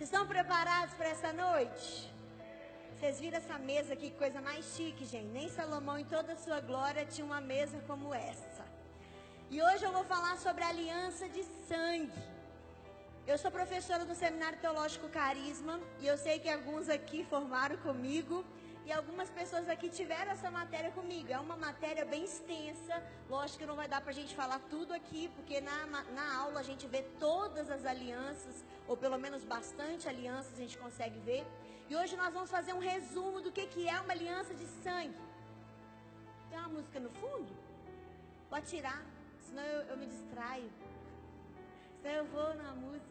Vocês estão preparados para essa noite? Vocês viram essa mesa aqui, que coisa mais chique, gente. Nem Salomão, em toda a sua glória, tinha uma mesa como essa. E hoje eu vou falar sobre aliança de sangue. Eu sou professora do Seminário Teológico Carisma e eu sei que alguns aqui formaram comigo algumas pessoas aqui tiveram essa matéria comigo. É uma matéria bem extensa. Lógico que não vai dar para a gente falar tudo aqui, porque na, na aula a gente vê todas as alianças, ou pelo menos bastante alianças a gente consegue ver. E hoje nós vamos fazer um resumo do que, que é uma aliança de sangue. Tem uma música no fundo? Pode tirar, senão eu, eu me distraio. Senão eu vou na música.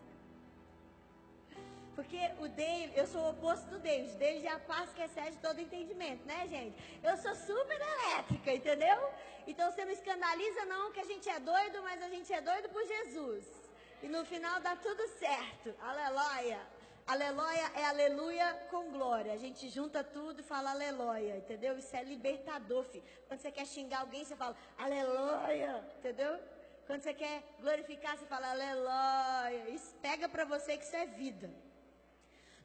Porque o David, eu sou o oposto do David. David é a paz que excede todo entendimento, né, gente? Eu sou super elétrica, entendeu? Então você não escandaliza, não, que a gente é doido, mas a gente é doido por Jesus. E no final dá tudo certo. Aleluia. Aleluia é aleluia com glória. A gente junta tudo e fala aleluia, entendeu? Isso é libertador, filho. Quando você quer xingar alguém, você fala aleluia, entendeu? Quando você quer glorificar, você fala aleluia. Isso pega para você que isso é vida.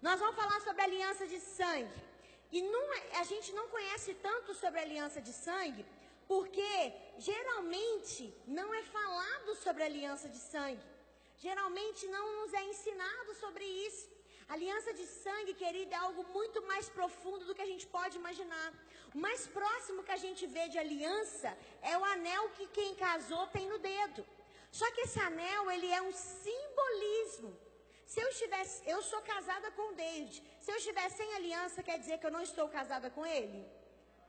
Nós vamos falar sobre aliança de sangue. E é, a gente não conhece tanto sobre aliança de sangue, porque geralmente não é falado sobre aliança de sangue. Geralmente não nos é ensinado sobre isso. aliança de sangue, querida, é algo muito mais profundo do que a gente pode imaginar. O mais próximo que a gente vê de aliança é o anel que quem casou tem no dedo. Só que esse anel, ele é um simbolismo se eu estivesse, eu sou casada com David. Se eu estiver sem aliança, quer dizer que eu não estou casada com ele?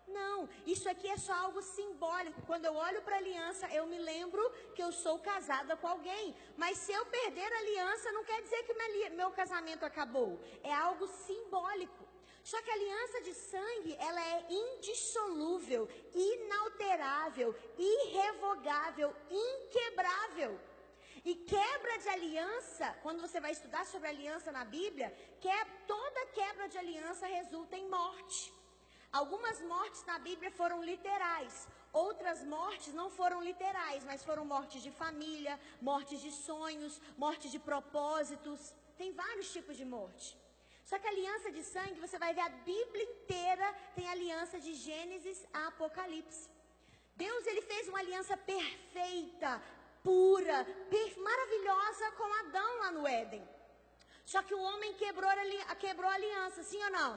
Não, isso aqui é só algo simbólico. Quando eu olho para a aliança, eu me lembro que eu sou casada com alguém. Mas se eu perder a aliança, não quer dizer que meu casamento acabou. É algo simbólico. Só que a aliança de sangue, ela é indissolúvel, inalterável, irrevogável, inquebrável. E quebra de aliança, quando você vai estudar sobre aliança na Bíblia, que toda quebra de aliança resulta em morte. Algumas mortes na Bíblia foram literais, outras mortes não foram literais, mas foram mortes de família, mortes de sonhos, mortes de propósitos. Tem vários tipos de morte. Só que aliança de sangue, você vai ver a Bíblia inteira tem aliança de Gênesis a Apocalipse. Deus ele fez uma aliança perfeita, pura, maravilhosa com Adão lá no Éden. Só que o homem quebrou a, quebrou a aliança, sim ou não?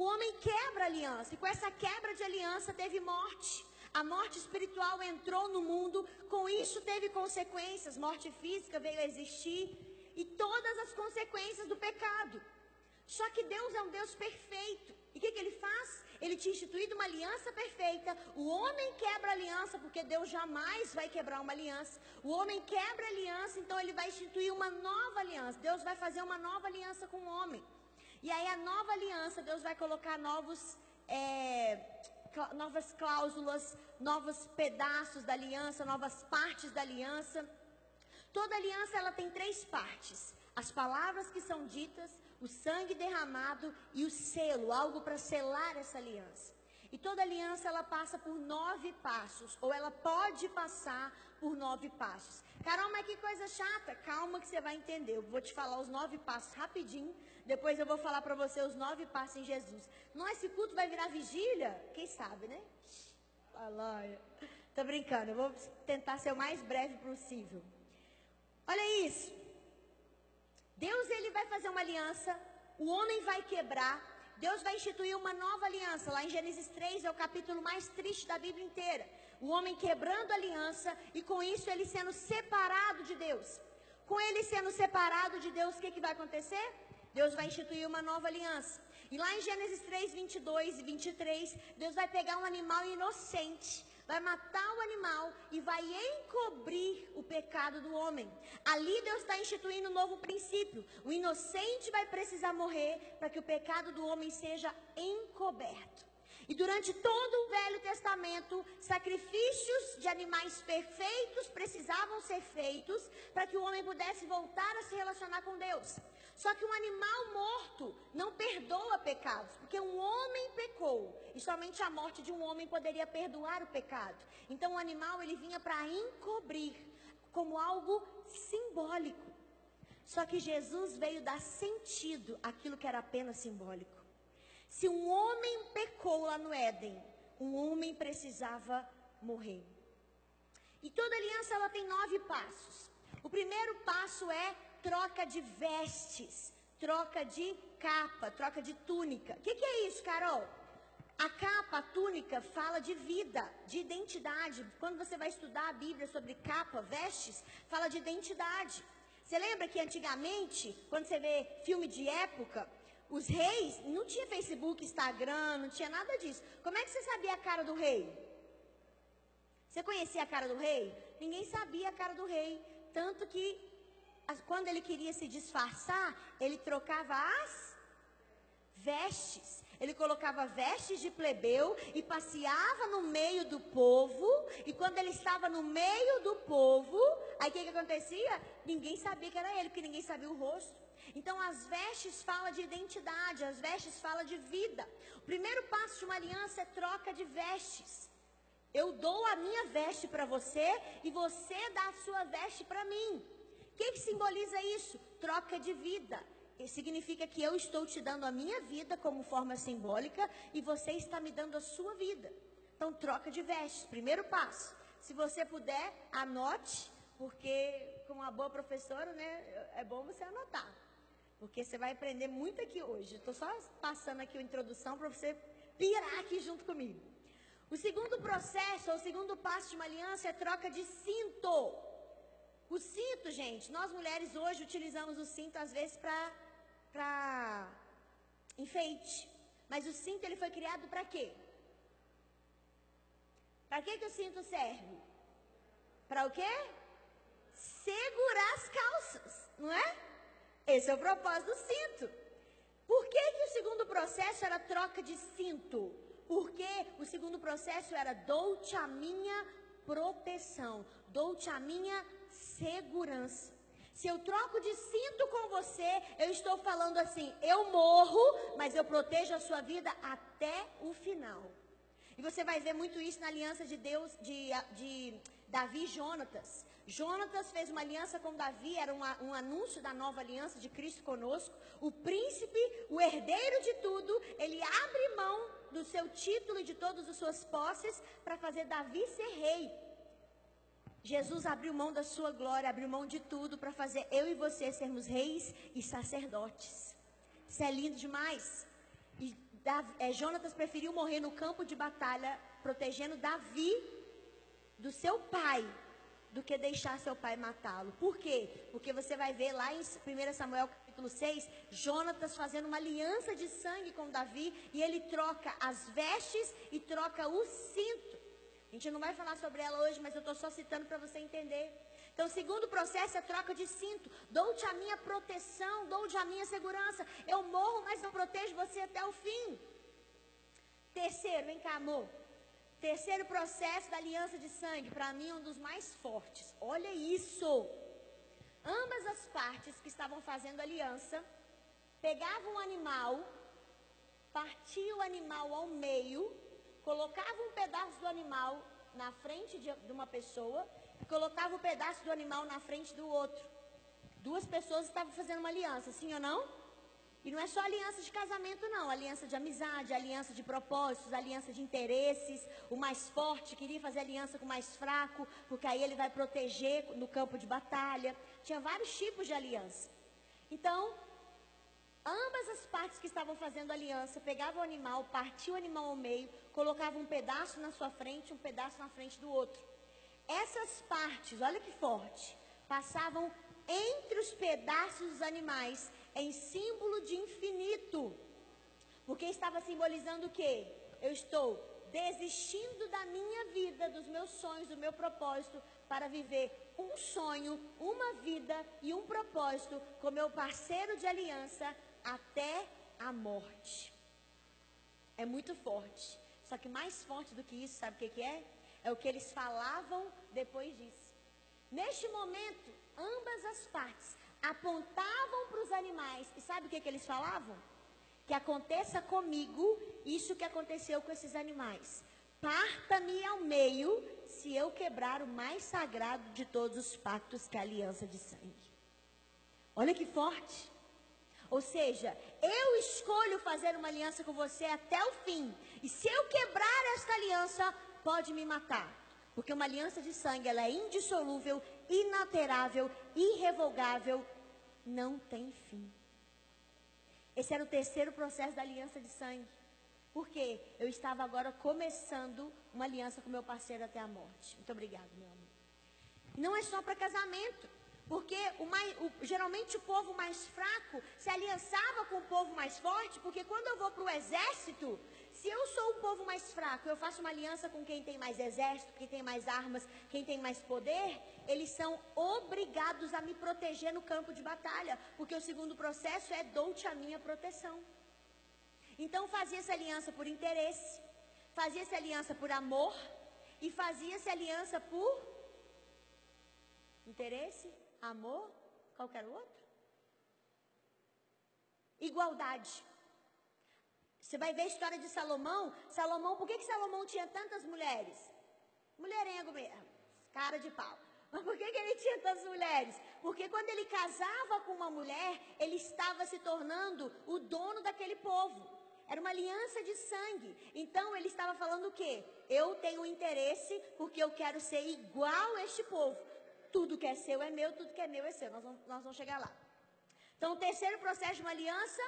O homem quebra a aliança, e com essa quebra de aliança teve morte. A morte espiritual entrou no mundo, com isso teve consequências, morte física veio a existir, e todas as consequências do pecado. Só que Deus é um Deus perfeito. E o que, que, ele faz? Ele tinha instituído uma aliança perfeita. O homem quebra a aliança, porque Deus jamais vai quebrar uma aliança. O homem quebra a aliança, então ele vai instituir uma nova aliança. Deus vai fazer uma nova aliança com o homem. E aí a nova aliança, Deus vai colocar novos, é, novas cláusulas, novos pedaços da aliança, novas partes da aliança. Toda aliança ela tem três partes: as palavras que são ditas, o sangue derramado e o selo, algo para selar essa aliança. E toda aliança ela passa por nove passos, ou ela pode passar por nove passos. Carol, mas que coisa chata. Calma que você vai entender. Eu vou te falar os nove passos rapidinho. Depois eu vou falar para você os nove passos em Jesus. Não esse culto vai virar vigília? Quem sabe, né? Aleluia. Tô brincando. Eu vou tentar ser o mais breve possível. Olha isso. Deus ele vai fazer uma aliança, o homem vai quebrar, Deus vai instituir uma nova aliança. Lá em Gênesis 3 é o capítulo mais triste da Bíblia inteira. O homem quebrando a aliança e com isso ele sendo separado de Deus. Com ele sendo separado de Deus, o que, que vai acontecer? Deus vai instituir uma nova aliança. E lá em Gênesis 3, 22 e 23, Deus vai pegar um animal inocente vai matar o animal e vai encobrir o pecado do homem. Ali Deus está instituindo um novo princípio. O inocente vai precisar morrer para que o pecado do homem seja encoberto. E durante todo o Velho Testamento, sacrifícios de animais perfeitos precisavam ser feitos para que o homem pudesse voltar a se relacionar com Deus. Só que um animal morto não perdoa pecados, porque um homem pecou e somente a morte de um homem poderia perdoar o pecado. Então o animal ele vinha para encobrir como algo simbólico. Só que Jesus veio dar sentido àquilo que era apenas simbólico. Se um homem pecou lá no Éden, um homem precisava morrer. E toda aliança ela tem nove passos. O primeiro passo é troca de vestes, troca de capa, troca de túnica. O que, que é isso, Carol? A capa, a túnica, fala de vida, de identidade. Quando você vai estudar a Bíblia sobre capa, vestes, fala de identidade. Você lembra que antigamente, quando você vê filme de época, os reis não tinha Facebook, Instagram, não tinha nada disso. Como é que você sabia a cara do rei? Você conhecia a cara do rei? Ninguém sabia a cara do rei. Tanto que quando ele queria se disfarçar, ele trocava as vestes. Ele colocava vestes de plebeu e passeava no meio do povo. E quando ele estava no meio do povo, aí o que, que acontecia? Ninguém sabia que era ele, porque ninguém sabia o rosto. Então as vestes falam de identidade, as vestes falam de vida. O primeiro passo de uma aliança é troca de vestes. Eu dou a minha veste para você e você dá a sua veste para mim que, que simboliza isso? Troca de vida. significa que eu estou te dando a minha vida como forma simbólica e você está me dando a sua vida. Então, troca de vestes. Primeiro passo. Se você puder, anote, porque, como uma boa professora, né, é bom você anotar. Porque você vai aprender muito aqui hoje. Estou só passando aqui a introdução para você pirar aqui junto comigo. O segundo processo, ou o segundo passo de uma aliança é troca de cinto. O cinto, gente, nós mulheres hoje utilizamos o cinto às vezes para enfeite. Mas o cinto ele foi criado para quê? Para que, que o cinto serve? Para o quê? Segurar as calças, não é? Esse é o propósito do cinto. Por que, que o segundo processo era troca de cinto? Porque o segundo processo era dou-te a minha proteção, dou-te a minha segurança. Se eu troco de cinto com você, eu estou falando assim: eu morro, mas eu protejo a sua vida até o final. E você vai ver muito isso na aliança de Deus, de, de Davi e Jonatas. Jonatas fez uma aliança com Davi, era uma, um anúncio da nova aliança de Cristo conosco. O príncipe, o herdeiro de tudo, ele abre mão do seu título e de todas as suas posses para fazer Davi ser rei. Jesus abriu mão da sua glória, abriu mão de tudo para fazer eu e você sermos reis e sacerdotes. Isso é lindo demais. E Davi, é, Jonatas preferiu morrer no campo de batalha, protegendo Davi do seu pai, do que deixar seu pai matá-lo. Por quê? Porque você vai ver lá em 1 Samuel capítulo 6, Jonatas fazendo uma aliança de sangue com Davi e ele troca as vestes e troca o cinto. A gente não vai falar sobre ela hoje, mas eu estou só citando para você entender. Então, o segundo processo é troca de cinto. Dou-te a minha proteção, dou-te a minha segurança. Eu morro, mas eu protejo você até o fim. Terceiro, vem cá, amor. Terceiro processo da aliança de sangue, para mim, um dos mais fortes. Olha isso. Ambas as partes que estavam fazendo aliança pegavam um animal, partiam o animal ao meio colocava um pedaço do animal na frente de, uma pessoa e colocava o um pedaço do animal na frente do outro. Duas pessoas estavam fazendo uma aliança, sim ou não? E não é só aliança de casamento, não. Aliança de amizade, aliança de propósitos, aliança de interesses. O mais forte queria fazer aliança com o mais fraco, porque aí ele vai proteger no campo de batalha. Tinha vários tipos de aliança. Então, Ambas as partes que estavam fazendo aliança pegavam o animal, partiam o animal ao meio, colocavam um pedaço na sua frente, um pedaço na frente do outro. Essas partes, olha que forte, passavam entre os pedaços dos animais em símbolo de infinito. Porque estava simbolizando o quê? Eu estou desistindo da minha vida, dos meus sonhos, do meu propósito, para viver um sonho, uma vida e um propósito com meu parceiro de aliança até a morte. É muito forte. Só que mais forte do que isso, sabe o que, que é? É o que eles falavam depois disso. Neste momento, ambas as partes apontavam para os animais. E sabe o que, que eles falavam? Que aconteça comigo isso que aconteceu com esses animais. Parta-me ao meio se eu quebrar o mais sagrado de todos os pactos, que é a aliança de sangue. Olha que forte. Ou seja, eu escolho fazer uma aliança com você até o fim. E se eu quebrar esta aliança, pode me matar. Porque uma aliança de sangue, ela é indissolúvel, inalterável, irrevogável, não tem fim. Esse era o terceiro processo da aliança de sangue. Porque eu estava agora começando uma aliança com meu parceiro até a morte. Muito obrigado, meu amor. Não é só para casamento. Porque o mais, o, geralmente o povo mais fraco se aliançava com o povo mais forte, porque quando eu vou para o exército, se eu sou o povo mais fraco, eu faço uma aliança com quem tem mais exército, quem tem mais armas, quem tem mais poder, eles são obrigados a me proteger no campo de batalha, porque o segundo processo é dou-te a minha proteção. Então fazia-se aliança por interesse, fazia-se aliança por amor e fazia-se aliança por interesse, amor, qualquer outro. Igualdade. Você vai ver a história de Salomão. Salomão, por que, que Salomão tinha tantas mulheres? Mulherengo mesmo, cara de pau. Mas por que, que ele tinha tantas mulheres? Porque quando ele casava com uma mulher, ele estava se tornando o dono daquele povo. Era uma aliança de sangue. Então ele estava falando o quê? Eu tenho interesse porque eu quero ser igual a este povo. Tudo que é seu é meu, tudo que é meu é seu. Nós vamos, nós vamos chegar lá. Então, o terceiro processo de uma aliança,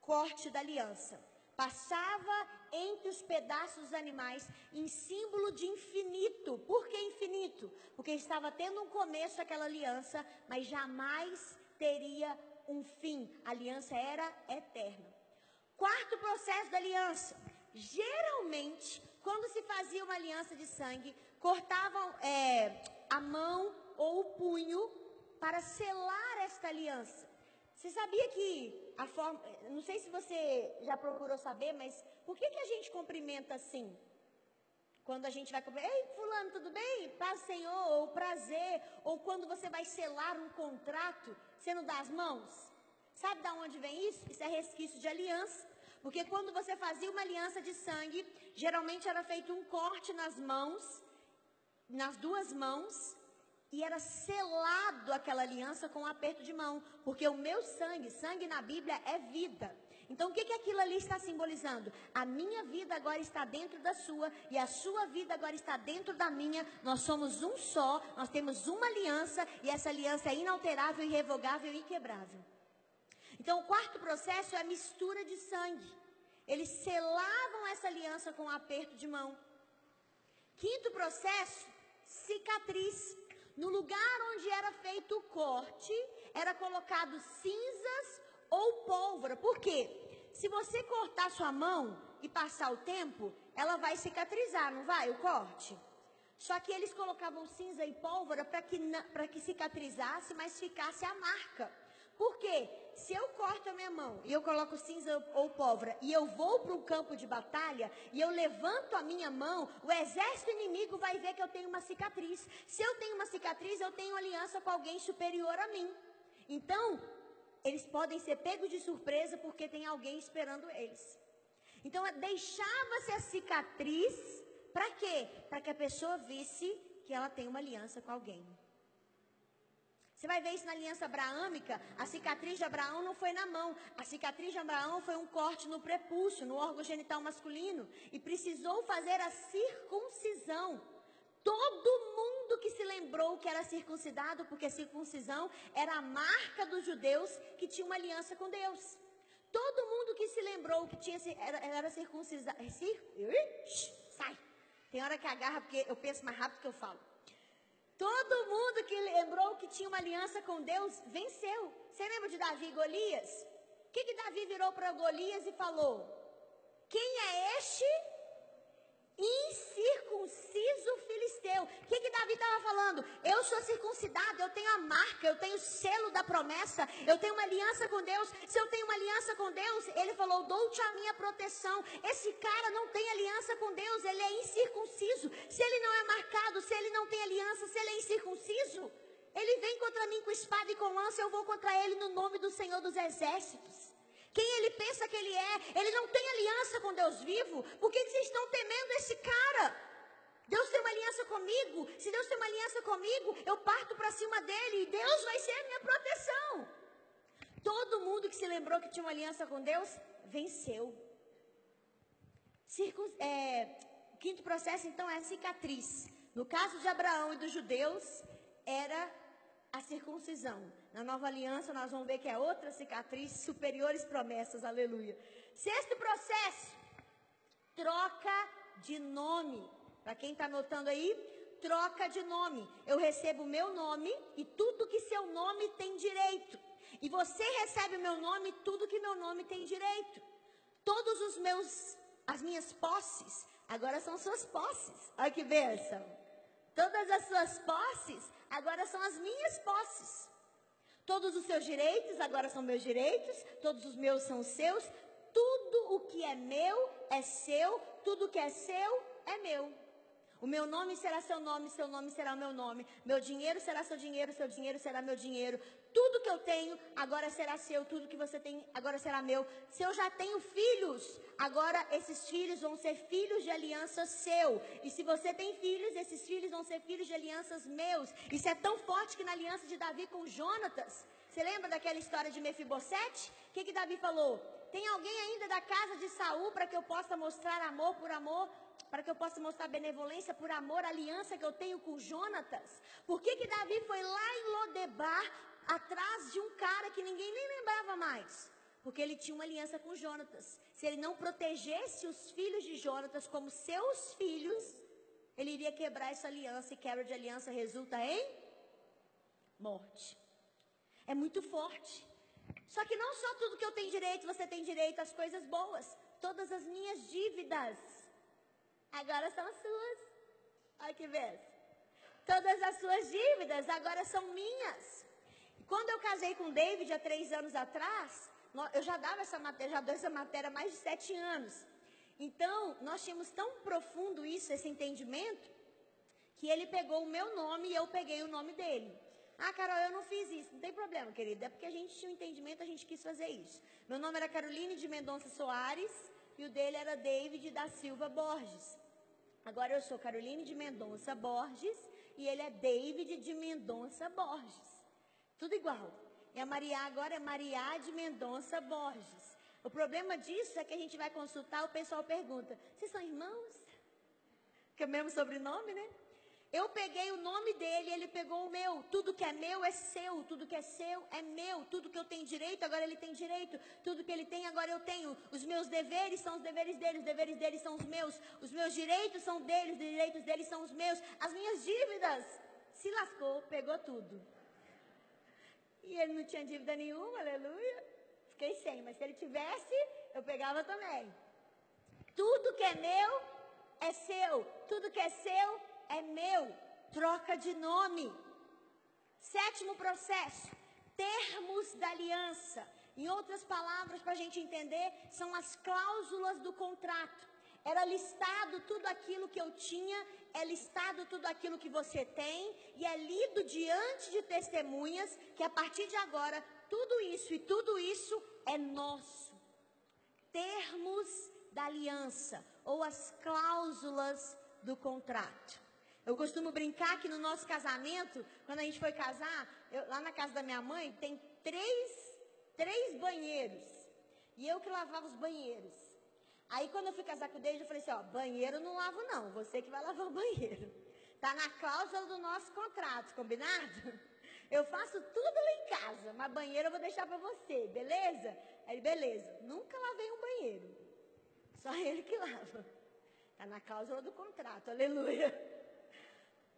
corte da aliança. Passava entre os pedaços dos animais em símbolo de infinito. Por que infinito? Porque estava tendo um começo aquela aliança, mas jamais teria um fim. A aliança era eterna. Quarto processo da aliança. Geralmente, quando se fazia uma aliança de sangue, cortavam é, a mão ou o punho para selar esta aliança. Você sabia que a forma. Não sei se você já procurou saber, mas por que, que a gente cumprimenta assim? Quando a gente vai cumprimentar, ei, fulano, tudo bem? Paz, Senhor, ou prazer, ou quando você vai selar um contrato, você não dá as mãos? Sabe de onde vem isso? Isso é resquício de aliança. Porque quando você fazia uma aliança de sangue, geralmente era feito um corte nas mãos nas duas mãos e era selado aquela aliança com um aperto de mão, porque o meu sangue, sangue na Bíblia é vida. Então o que, que aquilo ali está simbolizando? A minha vida agora está dentro da sua e a sua vida agora está dentro da minha. Nós somos um só, nós temos uma aliança e essa aliança é inalterável, irrevogável e inquebrável. Então o quarto processo é a mistura de sangue. Eles selavam essa aliança com um aperto de mão. Quinto processo cicatriz. No lugar onde era feito o corte, era colocado cinzas ou pólvora. Por quê? Se você cortar sua mão e passar o tempo, ela vai cicatrizar, não vai? O corte. Só que eles colocavam cinza e pólvora para que, que cicatrizasse, mas ficasse a marca. Por quê? Se eu corto a minha mão e eu coloco cinza ou pólvora e eu vou para um campo de batalha e eu levanto a minha mão, o exército inimigo vai ver que eu tenho uma cicatriz. Se eu tenho uma cicatriz, eu tenho aliança com alguém superior a mim. Então, eles podem ser pegos de surpresa porque tem alguém esperando eles. Então, deixava-se a cicatriz para quê? Para que a pessoa visse que ela tem uma aliança com alguém. Você vai ver isso na aliança abraâmica. A cicatriz de Abraão não foi na mão. A cicatriz de Abraão foi um corte no prepúcio, no órgão genital masculino. E precisou fazer a circuncisão. Todo mundo que se lembrou que era circuncidado, porque a circuncisão era a marca dos judeus que tinha uma aliança com Deus. Todo mundo que se lembrou que tinha, era, era circuncisado. Cir, sai! Tem hora que agarra, porque eu penso mais rápido que eu falo. Todo mundo que lembrou que tinha uma aliança com Deus venceu. Você lembra de Davi e Golias? O que, que Davi virou para Golias e falou? Quem é este incircunciso filisteu. O que, que Davi estava falando? Eu sou circuncidado, eu tenho a marca, eu tenho o selo da promessa, eu tenho uma aliança com Deus. Se eu tenho uma aliança com Deus, ele falou: dou-te a minha proteção. Esse cara não tem aliança com Deus, ele é incircunciso. Se ele não é marcado, se ele não tem aliança, se ele é incircunciso, ele vem contra mim com espada e com lança, eu vou contra ele no nome do Senhor dos Exércitos. Quem ele pensa que ele é? Ele não tem aliança com Deus vivo. Por que vocês estão temendo esse cara? Deus tem uma aliança comigo. Se Deus tem uma aliança comigo, eu parto para cima dele e Deus vai ser a minha proteção. mundo que se lembrou que tinha uma aliança com Deus, venceu. Circun, é, o quinto processo, então, é a cicatriz. No caso de Abraão e dos judeus, era a circuncisão. Na nova aliança, nós vamos ver que é outra cicatriz, superiores promessas, aleluia. Sexto processo, troca de nome. Para quem está anotando aí, troca de nome. Eu recebo o meu nome e tudo que seu nome tem direito. E você recebe o meu nome, tudo que meu nome tem direito. Todos os meus, as minhas posses, agora são suas posses. Olha que bênção. Todas as suas posses, agora são as minhas posses. Todos os seus direitos agora são meus direitos, todos os meus são seus. Tudo o que é meu é seu, tudo que é seu é meu. O meu nome será seu nome, seu nome será o meu nome. Meu dinheiro será seu dinheiro, seu dinheiro será meu dinheiro. Tudo que eu tenho agora será seu, tudo que você tem agora será meu. Se eu já tenho filhos, agora esses filhos vão ser filhos de aliança seu. E se você tem filhos, esses filhos vão ser filhos de alianças meus. Isso é tão forte que na aliança de Davi com Jonatas, você lembra daquela história de Mefibosete? O que, que Davi falou? Tem alguém ainda da casa de Saul para que eu possa mostrar amor por amor? para que eu possa mostrar benevolência por amor, aliança que eu tenho com Jonatas. Por que, que Davi foi lá em Lodebar, atrás de um cara que ninguém nem lembrava mais? Porque ele tinha uma aliança com Jonatas. Se ele não protegesse os filhos de Jonatas como seus filhos, ele iria quebrar essa aliança, e quebra de aliança resulta em morte. É muito forte. Só que não só tudo que eu tenho direito, você tem direito às coisas boas. Todas as minhas dívidas agora são suas. Olha que vez. Todas as suas dívidas agora são minhas. Quando eu casei com David há três anos atrás, eu já dava essa matéria, já dou essa matéria há mais de sete anos. Então, nós tínhamos tão profundo isso, esse entendimento, que ele pegou o meu nome e eu peguei o nome dele. Ah, Carol, eu não fiz isso. Não tem problema, querida. É porque a gente tinha um entendimento, a gente quis fazer isso. Meu nome era Caroline de Mendonça Soares e o dele era David da Silva Borges. Agora eu sou Caroline de Mendonça Borges e ele é David de Mendonça Borges. Tudo igual. E a Maria agora é Maria de Mendonça Borges. O problema disso é que a gente vai consultar, o pessoal pergunta: vocês são irmãos? Que é o mesmo sobrenome, né? Eu peguei o nome dele, ele pegou o meu. Tudo que é meu é seu, tudo que é seu é meu. Tudo que eu tenho direito, agora ele tem direito. Tudo que ele tem, agora eu tenho. Os meus deveres são os deveres dele, os deveres dele são os meus. Os meus direitos são dele, os direitos dele são os meus. As minhas dívidas, se lascou, pegou tudo. E ele não tinha dívida nenhuma, aleluia. Fiquei sem, mas se ele tivesse, eu pegava também. Tudo que é meu é seu. Tudo que é seu é meu. Troca de nome. Sétimo processo: termos da aliança. Em outras palavras, para a gente entender, são as cláusulas do contrato. Era listado tudo aquilo que eu tinha, é listado tudo aquilo que você tem, e é lido diante de testemunhas que a partir de agora, tudo isso e tudo isso é nosso. Termos da aliança, ou as cláusulas do contrato. Eu costumo brincar que no nosso casamento, quando a gente foi casar, eu, lá na casa da minha mãe, tem três, três banheiros. E eu que lavava os banheiros. Aí quando eu fui casar com o Deide, eu falei assim, ó, banheiro não lavo não, você que vai lavar o banheiro. Tá na cláusula do nosso contrato, combinado? Eu faço tudo lá em casa, mas banheiro eu vou deixar para você, beleza? Aí, beleza. Nunca lavei um banheiro. Só ele que lava. Tá na cláusula do contrato, aleluia.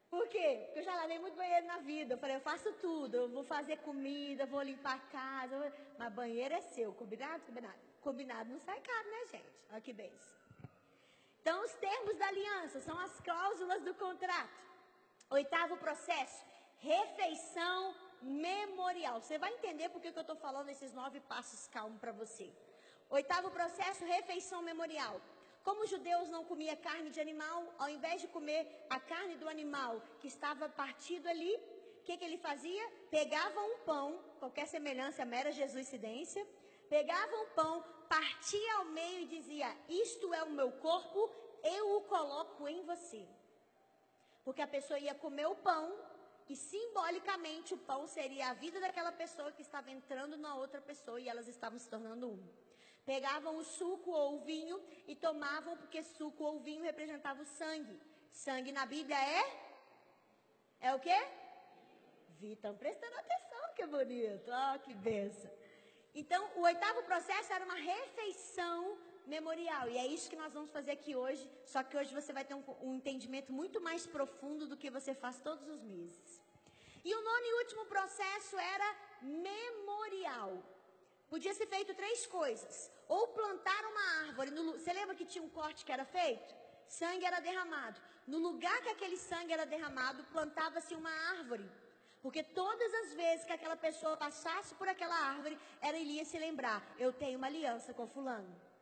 Por quê? Porque eu já lavei muito banheiro na vida. Eu falei, eu faço tudo. Eu vou fazer comida, vou limpar a casa. Mas banheiro é seu. Combinado? Combinado. Combinado não sai caro, né, gente? Olha que beijo. Então, os termos da aliança são as cláusulas do contrato. Oitavo processo, refeição memorial. Você vai entender por que eu estou falando esses nove passos calmo para você. Oitavo processo, refeição memorial. Como os judeus não comiam carne de animal, ao invés de comer a carne do animal que estava partido ali, o que, que ele fazia? Pegava um pão, qualquer semelhança, mera jesuicidência, pegava um pão, partia ao meio e dizia: Isto é o meu corpo, eu o coloco em você. Porque a pessoa ia comer o pão e simbolicamente o pão seria a vida daquela pessoa que estava entrando na outra pessoa e elas estavam se tornando um. Pegavam o suco ou o vinho e tomavam, porque suco ou vinho representava o sangue. Sangue na Bíblia é? É o quê? Vi, estão prestando atenção, que bonito. Ó, oh, que benção. Então, o oitavo processo era uma refeição memorial. E é isso que nós vamos fazer aqui hoje. Só que hoje você vai ter um, um entendimento muito mais profundo do que você faz todos os meses. E o nono e último processo era memorial. Podia ser feito três coisas. Ou plantar uma árvore. No, você lembra que tinha um corte que era feito? Sangue era derramado. No lugar que aquele sangue era derramado, plantava-se uma árvore. Porque todas as vezes que aquela pessoa passasse por aquela árvore, ela iria se lembrar: eu tenho uma aliança com Fulano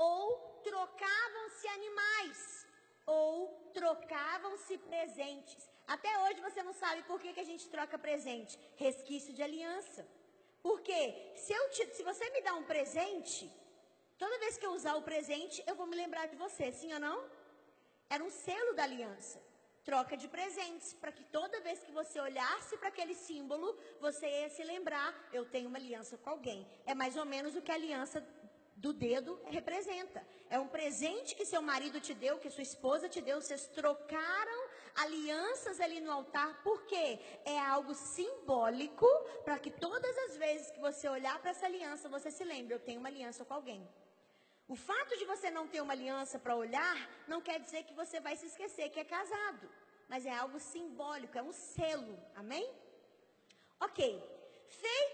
ou trocavam-se animais, ou trocavam-se presentes. Até hoje você não sabe por que, que a gente troca presente. Resquício de aliança. Porque se, eu te, se você me dá um presente, toda vez que eu usar o presente, eu vou me lembrar de você, sim ou não? Era um selo da aliança. Troca de presentes, para que toda vez que você olhasse para aquele símbolo, você ia se lembrar: eu tenho uma aliança com alguém. É mais ou menos o que a aliança do dedo representa. É um presente que seu marido te deu, que sua esposa te deu, vocês trocaram alianças ali no altar, porque é algo simbólico para que todas as vezes que você olhar para essa aliança, você se lembre, eu tenho uma aliança com alguém. O fato de você não ter uma aliança para olhar não quer dizer que você vai se esquecer que é casado, mas é algo simbólico, é um selo. Amém? OK. Feito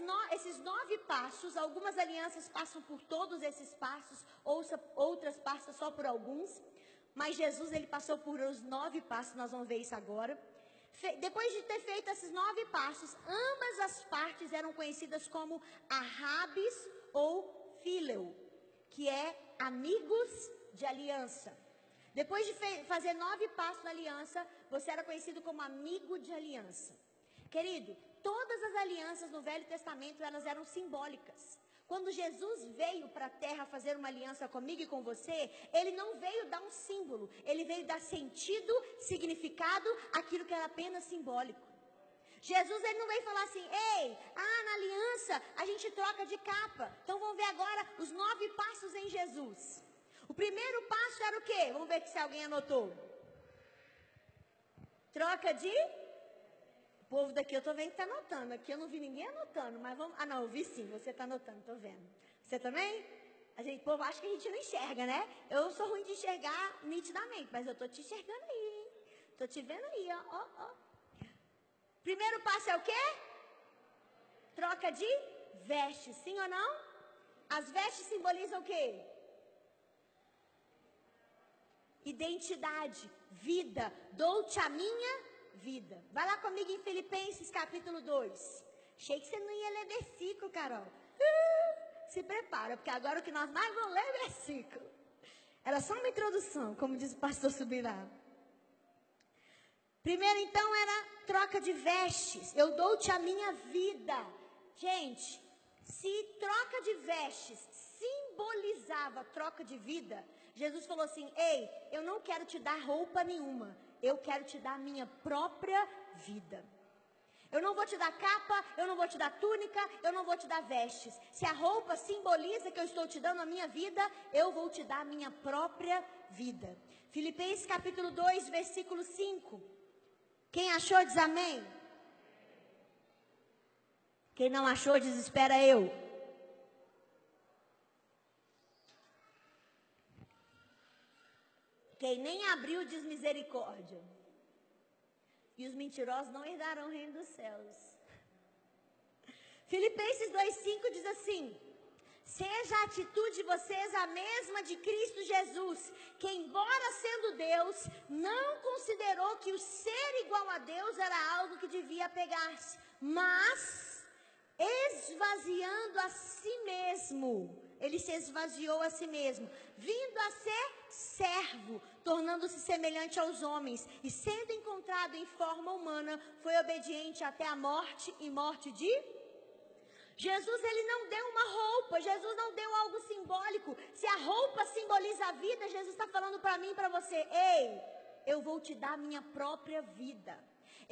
no, esses nove passos, algumas alianças passam por todos esses passos, outras passam só por alguns. Mas Jesus ele passou por os nove passos, nós vamos ver isso agora. Fe, depois de ter feito esses nove passos, ambas as partes eram conhecidas como Arrabes ou Fileu, que é amigos de aliança. Depois de fazer nove passos na aliança, você era conhecido como amigo de aliança. Querido, todas as alianças no Velho Testamento, elas eram simbólicas. Quando Jesus veio para a terra fazer uma aliança comigo e com você, ele não veio dar um símbolo, ele veio dar sentido, significado, aquilo que era apenas simbólico. Jesus ele não veio falar assim, ei, ah, na aliança a gente troca de capa. Então vamos ver agora os nove passos em Jesus. O primeiro passo era o quê? Vamos ver se alguém anotou. Troca de povo daqui eu tô vendo que tá anotando. Aqui eu não vi ninguém anotando, mas vamos. Ah, não, eu vi sim, você tá anotando, tô vendo. Você também? A gente, povo acha que a gente não enxerga, né? Eu sou ruim de enxergar nitidamente, mas eu tô te enxergando aí, hein? Tô te vendo aí, ó, ó, ó. Primeiro passo é o quê? Troca de vestes, sim ou não? As vestes simbolizam o quê? Identidade, vida. Dou-te a minha vida. Vai lá comigo em Filipenses capítulo 2. Achei que você não ia ler versículo, Carol. Se prepara, porque agora o que nós mais vamos ler é versículo. Era só uma introdução, como diz o pastor Subirá. Primeiro, então, era troca de vestes. Eu dou-te a minha vida. Gente, se troca de vestes simbolizava troca de vida, Jesus falou assim: Ei, eu não quero te dar roupa nenhuma eu quero te dar a minha própria vida. Eu não vou te dar capa, eu não vou te dar túnica, eu não vou te dar vestes. Se a roupa simboliza que eu estou te dando a minha vida, eu vou te dar a minha própria vida. Filipenses capítulo 2, versículo 5. Quem achou diz amém. Quem não achou, desespera eu. Quem nem abriu diz misericórdia. E os mentirosos não herdarão o reino dos céus. Filipenses 2,5 diz assim: Seja a atitude de vocês a mesma de Cristo Jesus, que, embora sendo Deus, não considerou que o ser igual a Deus era algo que devia pegar-se, mas esvaziando a si mesmo ele se esvaziou a si mesmo, vindo a ser servo, tornando-se semelhante aos homens, e sendo encontrado em forma humana, foi obediente até a morte e morte de Jesus ele não deu uma roupa, Jesus não deu algo simbólico. Se a roupa simboliza a vida, Jesus está falando para mim e para você: ei, eu vou te dar minha própria vida.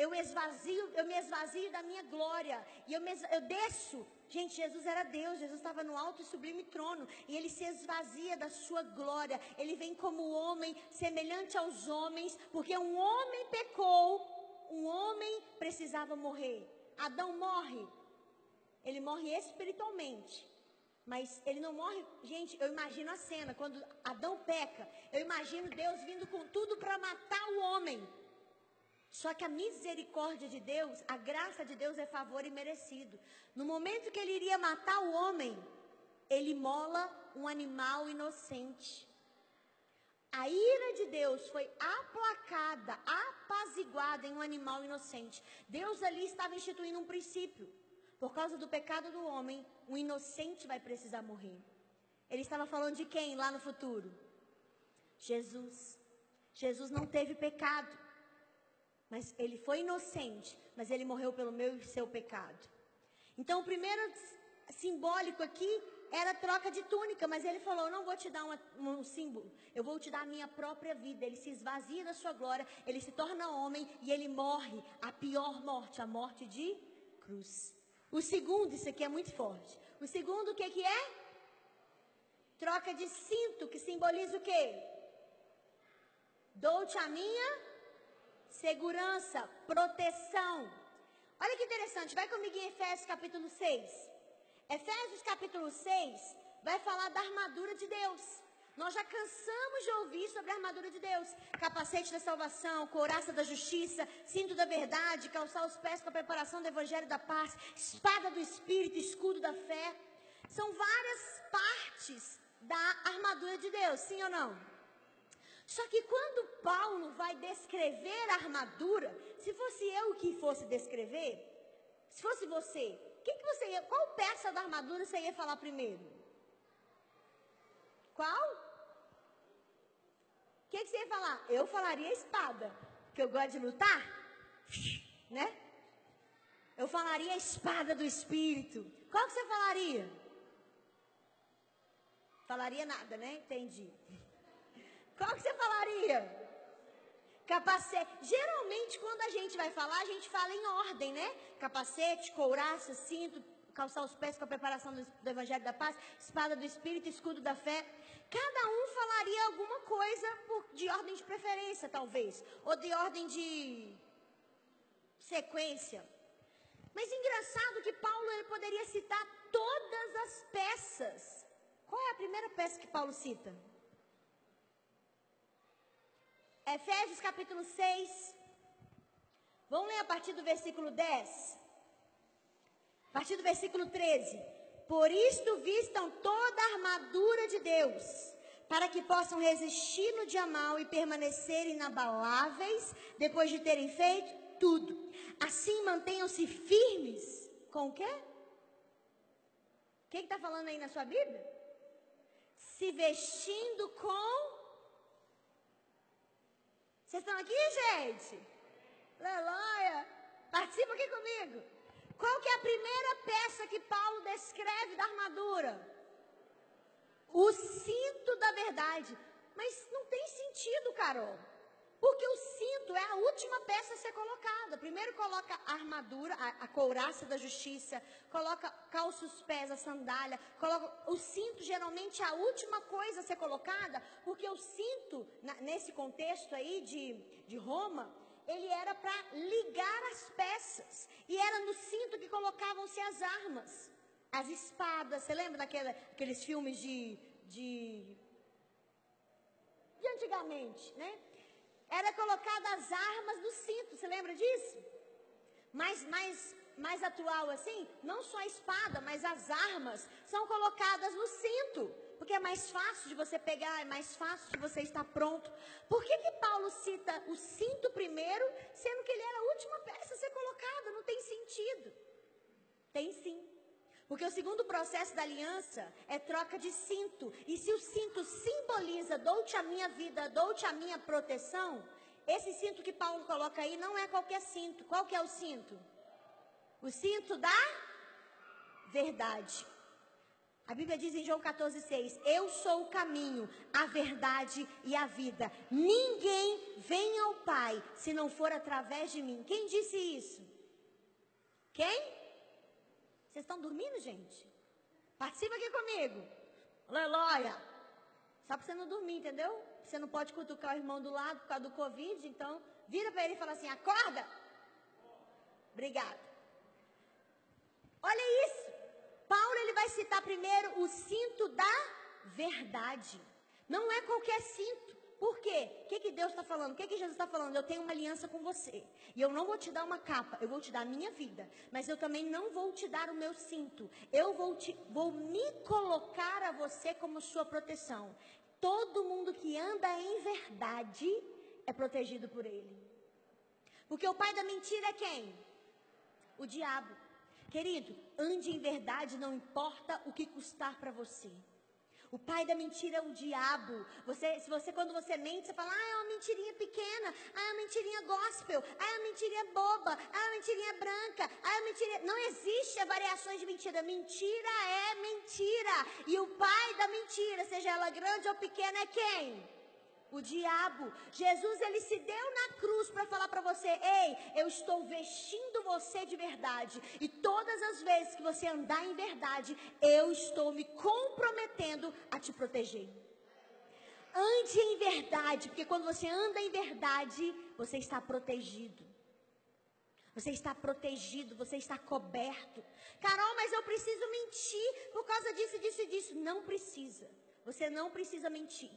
Eu esvazio, eu me esvazio da minha glória. E eu, me, eu desço. Gente, Jesus era Deus, Jesus estava no alto e sublime trono. E ele se esvazia da sua glória. Ele vem como homem, semelhante aos homens, porque um homem pecou, um homem precisava morrer. Adão morre. Ele morre espiritualmente. Mas ele não morre. Gente, eu imagino a cena, quando Adão peca, eu imagino Deus vindo com tudo para matar o homem. Só que a misericórdia de Deus, a graça de Deus é favor e merecido. No momento que ele iria matar o homem, ele mola um animal inocente. A ira de Deus foi aplacada, apaziguada em um animal inocente. Deus ali estava instituindo um princípio. Por causa do pecado do homem, o inocente vai precisar morrer. Ele estava falando de quem lá no futuro? Jesus. Jesus não teve pecado. Mas ele foi inocente, mas ele morreu pelo meu e seu pecado. Então, o primeiro simbólico aqui era troca de túnica, mas ele falou: Não vou te dar uma, um símbolo, eu vou te dar a minha própria vida. Ele se esvazia da sua glória, ele se torna homem e ele morre a pior morte, a morte de cruz. O segundo, isso aqui é muito forte. O segundo, o que, que é? Troca de cinto, que simboliza o quê? Dou-te a minha segurança, proteção. Olha que interessante, vai comigo em Efésios capítulo 6. Efésios capítulo 6 vai falar da armadura de Deus. Nós já cansamos de ouvir sobre a armadura de Deus. Capacete da salvação, couraça da justiça, cinto da verdade, calçar os pés com a preparação do evangelho da paz, espada do espírito, escudo da fé. São várias partes da armadura de Deus, sim ou não? Só que quando Paulo vai descrever a armadura, se fosse eu que fosse descrever, se fosse você, que, que você ia, qual peça da armadura você ia falar primeiro? Qual? O que, que você ia falar? Eu falaria espada, que eu gosto de lutar, né? Eu falaria espada do Espírito. Qual que você falaria? Falaria nada, né? Entendi. Qual que você falaria? Capacete. Geralmente, quando a gente vai falar, a gente fala em ordem, né? Capacete, couraça, cinto, calçar os pés com a preparação do, do Evangelho da Paz, espada do Espírito, escudo da fé. Cada um falaria alguma coisa por, de ordem de preferência, talvez, ou de ordem de sequência. Mas engraçado que Paulo ele poderia citar todas as peças. Qual é a primeira peça que Paulo cita? Efésios capítulo 6. Vamos ler a partir do versículo 10. A partir do versículo 13. Por isto vistam toda a armadura de Deus, para que possam resistir no dia mal e permanecer inabaláveis depois de terem feito tudo. Assim mantenham-se firmes. Com o quê? O que está falando aí na sua Bíblia? Se vestindo com vocês estão aqui, gente? Aleluia! Participa aqui comigo. Qual que é a primeira peça que Paulo descreve da armadura? O cinto da verdade. Mas não tem sentido, Carol. Porque o cinto é a última peça a ser colocada. Primeiro coloca a armadura, a, a couraça da justiça, coloca, calça os pés, a sandália, coloca o cinto geralmente é a última coisa a ser colocada, porque o cinto, na, nesse contexto aí de, de Roma, ele era para ligar as peças. E era no cinto que colocavam-se as armas, as espadas. Você lembra daqueles filmes de, de, de antigamente, né? era colocada as armas no cinto, você lembra disso? Mais, mais, mais atual assim, não só a espada, mas as armas são colocadas no cinto, porque é mais fácil de você pegar, é mais fácil de você estar pronto. Por que, que Paulo cita o cinto primeiro, sendo que ele era a última peça a ser colocada? Não tem sentido. Tem sim. Porque o segundo processo da aliança é troca de cinto. E se o cinto simboliza dou-te a minha vida, dou-te a minha proteção, esse cinto que Paulo coloca aí não é qualquer cinto. Qual que é o cinto? O cinto da verdade. A Bíblia diz em João 14,6: Eu sou o caminho, a verdade e a vida. Ninguém vem ao Pai se não for através de mim. Quem disse isso? Quem? Vocês estão dormindo, gente? Participa aqui comigo. Aleluia. Só para você não dormir, entendeu? Você não pode cutucar o irmão do lado por causa do Covid, então vira para ele e fala assim: acorda. Obrigada. Olha isso. Paulo ele vai citar primeiro o cinto da verdade. Não é qualquer cinto. Por quê? O que, que Deus está falando? O que, que Jesus está falando? Eu tenho uma aliança com você. E eu não vou te dar uma capa, eu vou te dar a minha vida. Mas eu também não vou te dar o meu cinto. Eu vou, te, vou me colocar a você como sua proteção. Todo mundo que anda em verdade é protegido por ele. Porque o pai da mentira é quem? O diabo. Querido, ande em verdade, não importa o que custar para você. O pai da mentira é o diabo. Você, se você quando você mente, você fala: "Ah, é uma mentirinha pequena. Ah, é uma mentirinha gospel. Ah, é uma mentirinha boba. Ah, é uma mentirinha branca. Ah, é uma mentirinha... Não existe variações de mentira. Mentira é mentira. E o pai da mentira, seja ela grande ou pequena, é quem? O diabo. Jesus ele se deu na cruz para falar para você: "Ei, eu estou vestindo você de verdade. E todas as vezes que você andar em verdade, eu estou me comprometendo a te proteger." Ande em verdade, porque quando você anda em verdade, você está protegido. Você está protegido, você está coberto. Carol, mas eu preciso mentir por causa disso, disso e disso. Não precisa. Você não precisa mentir.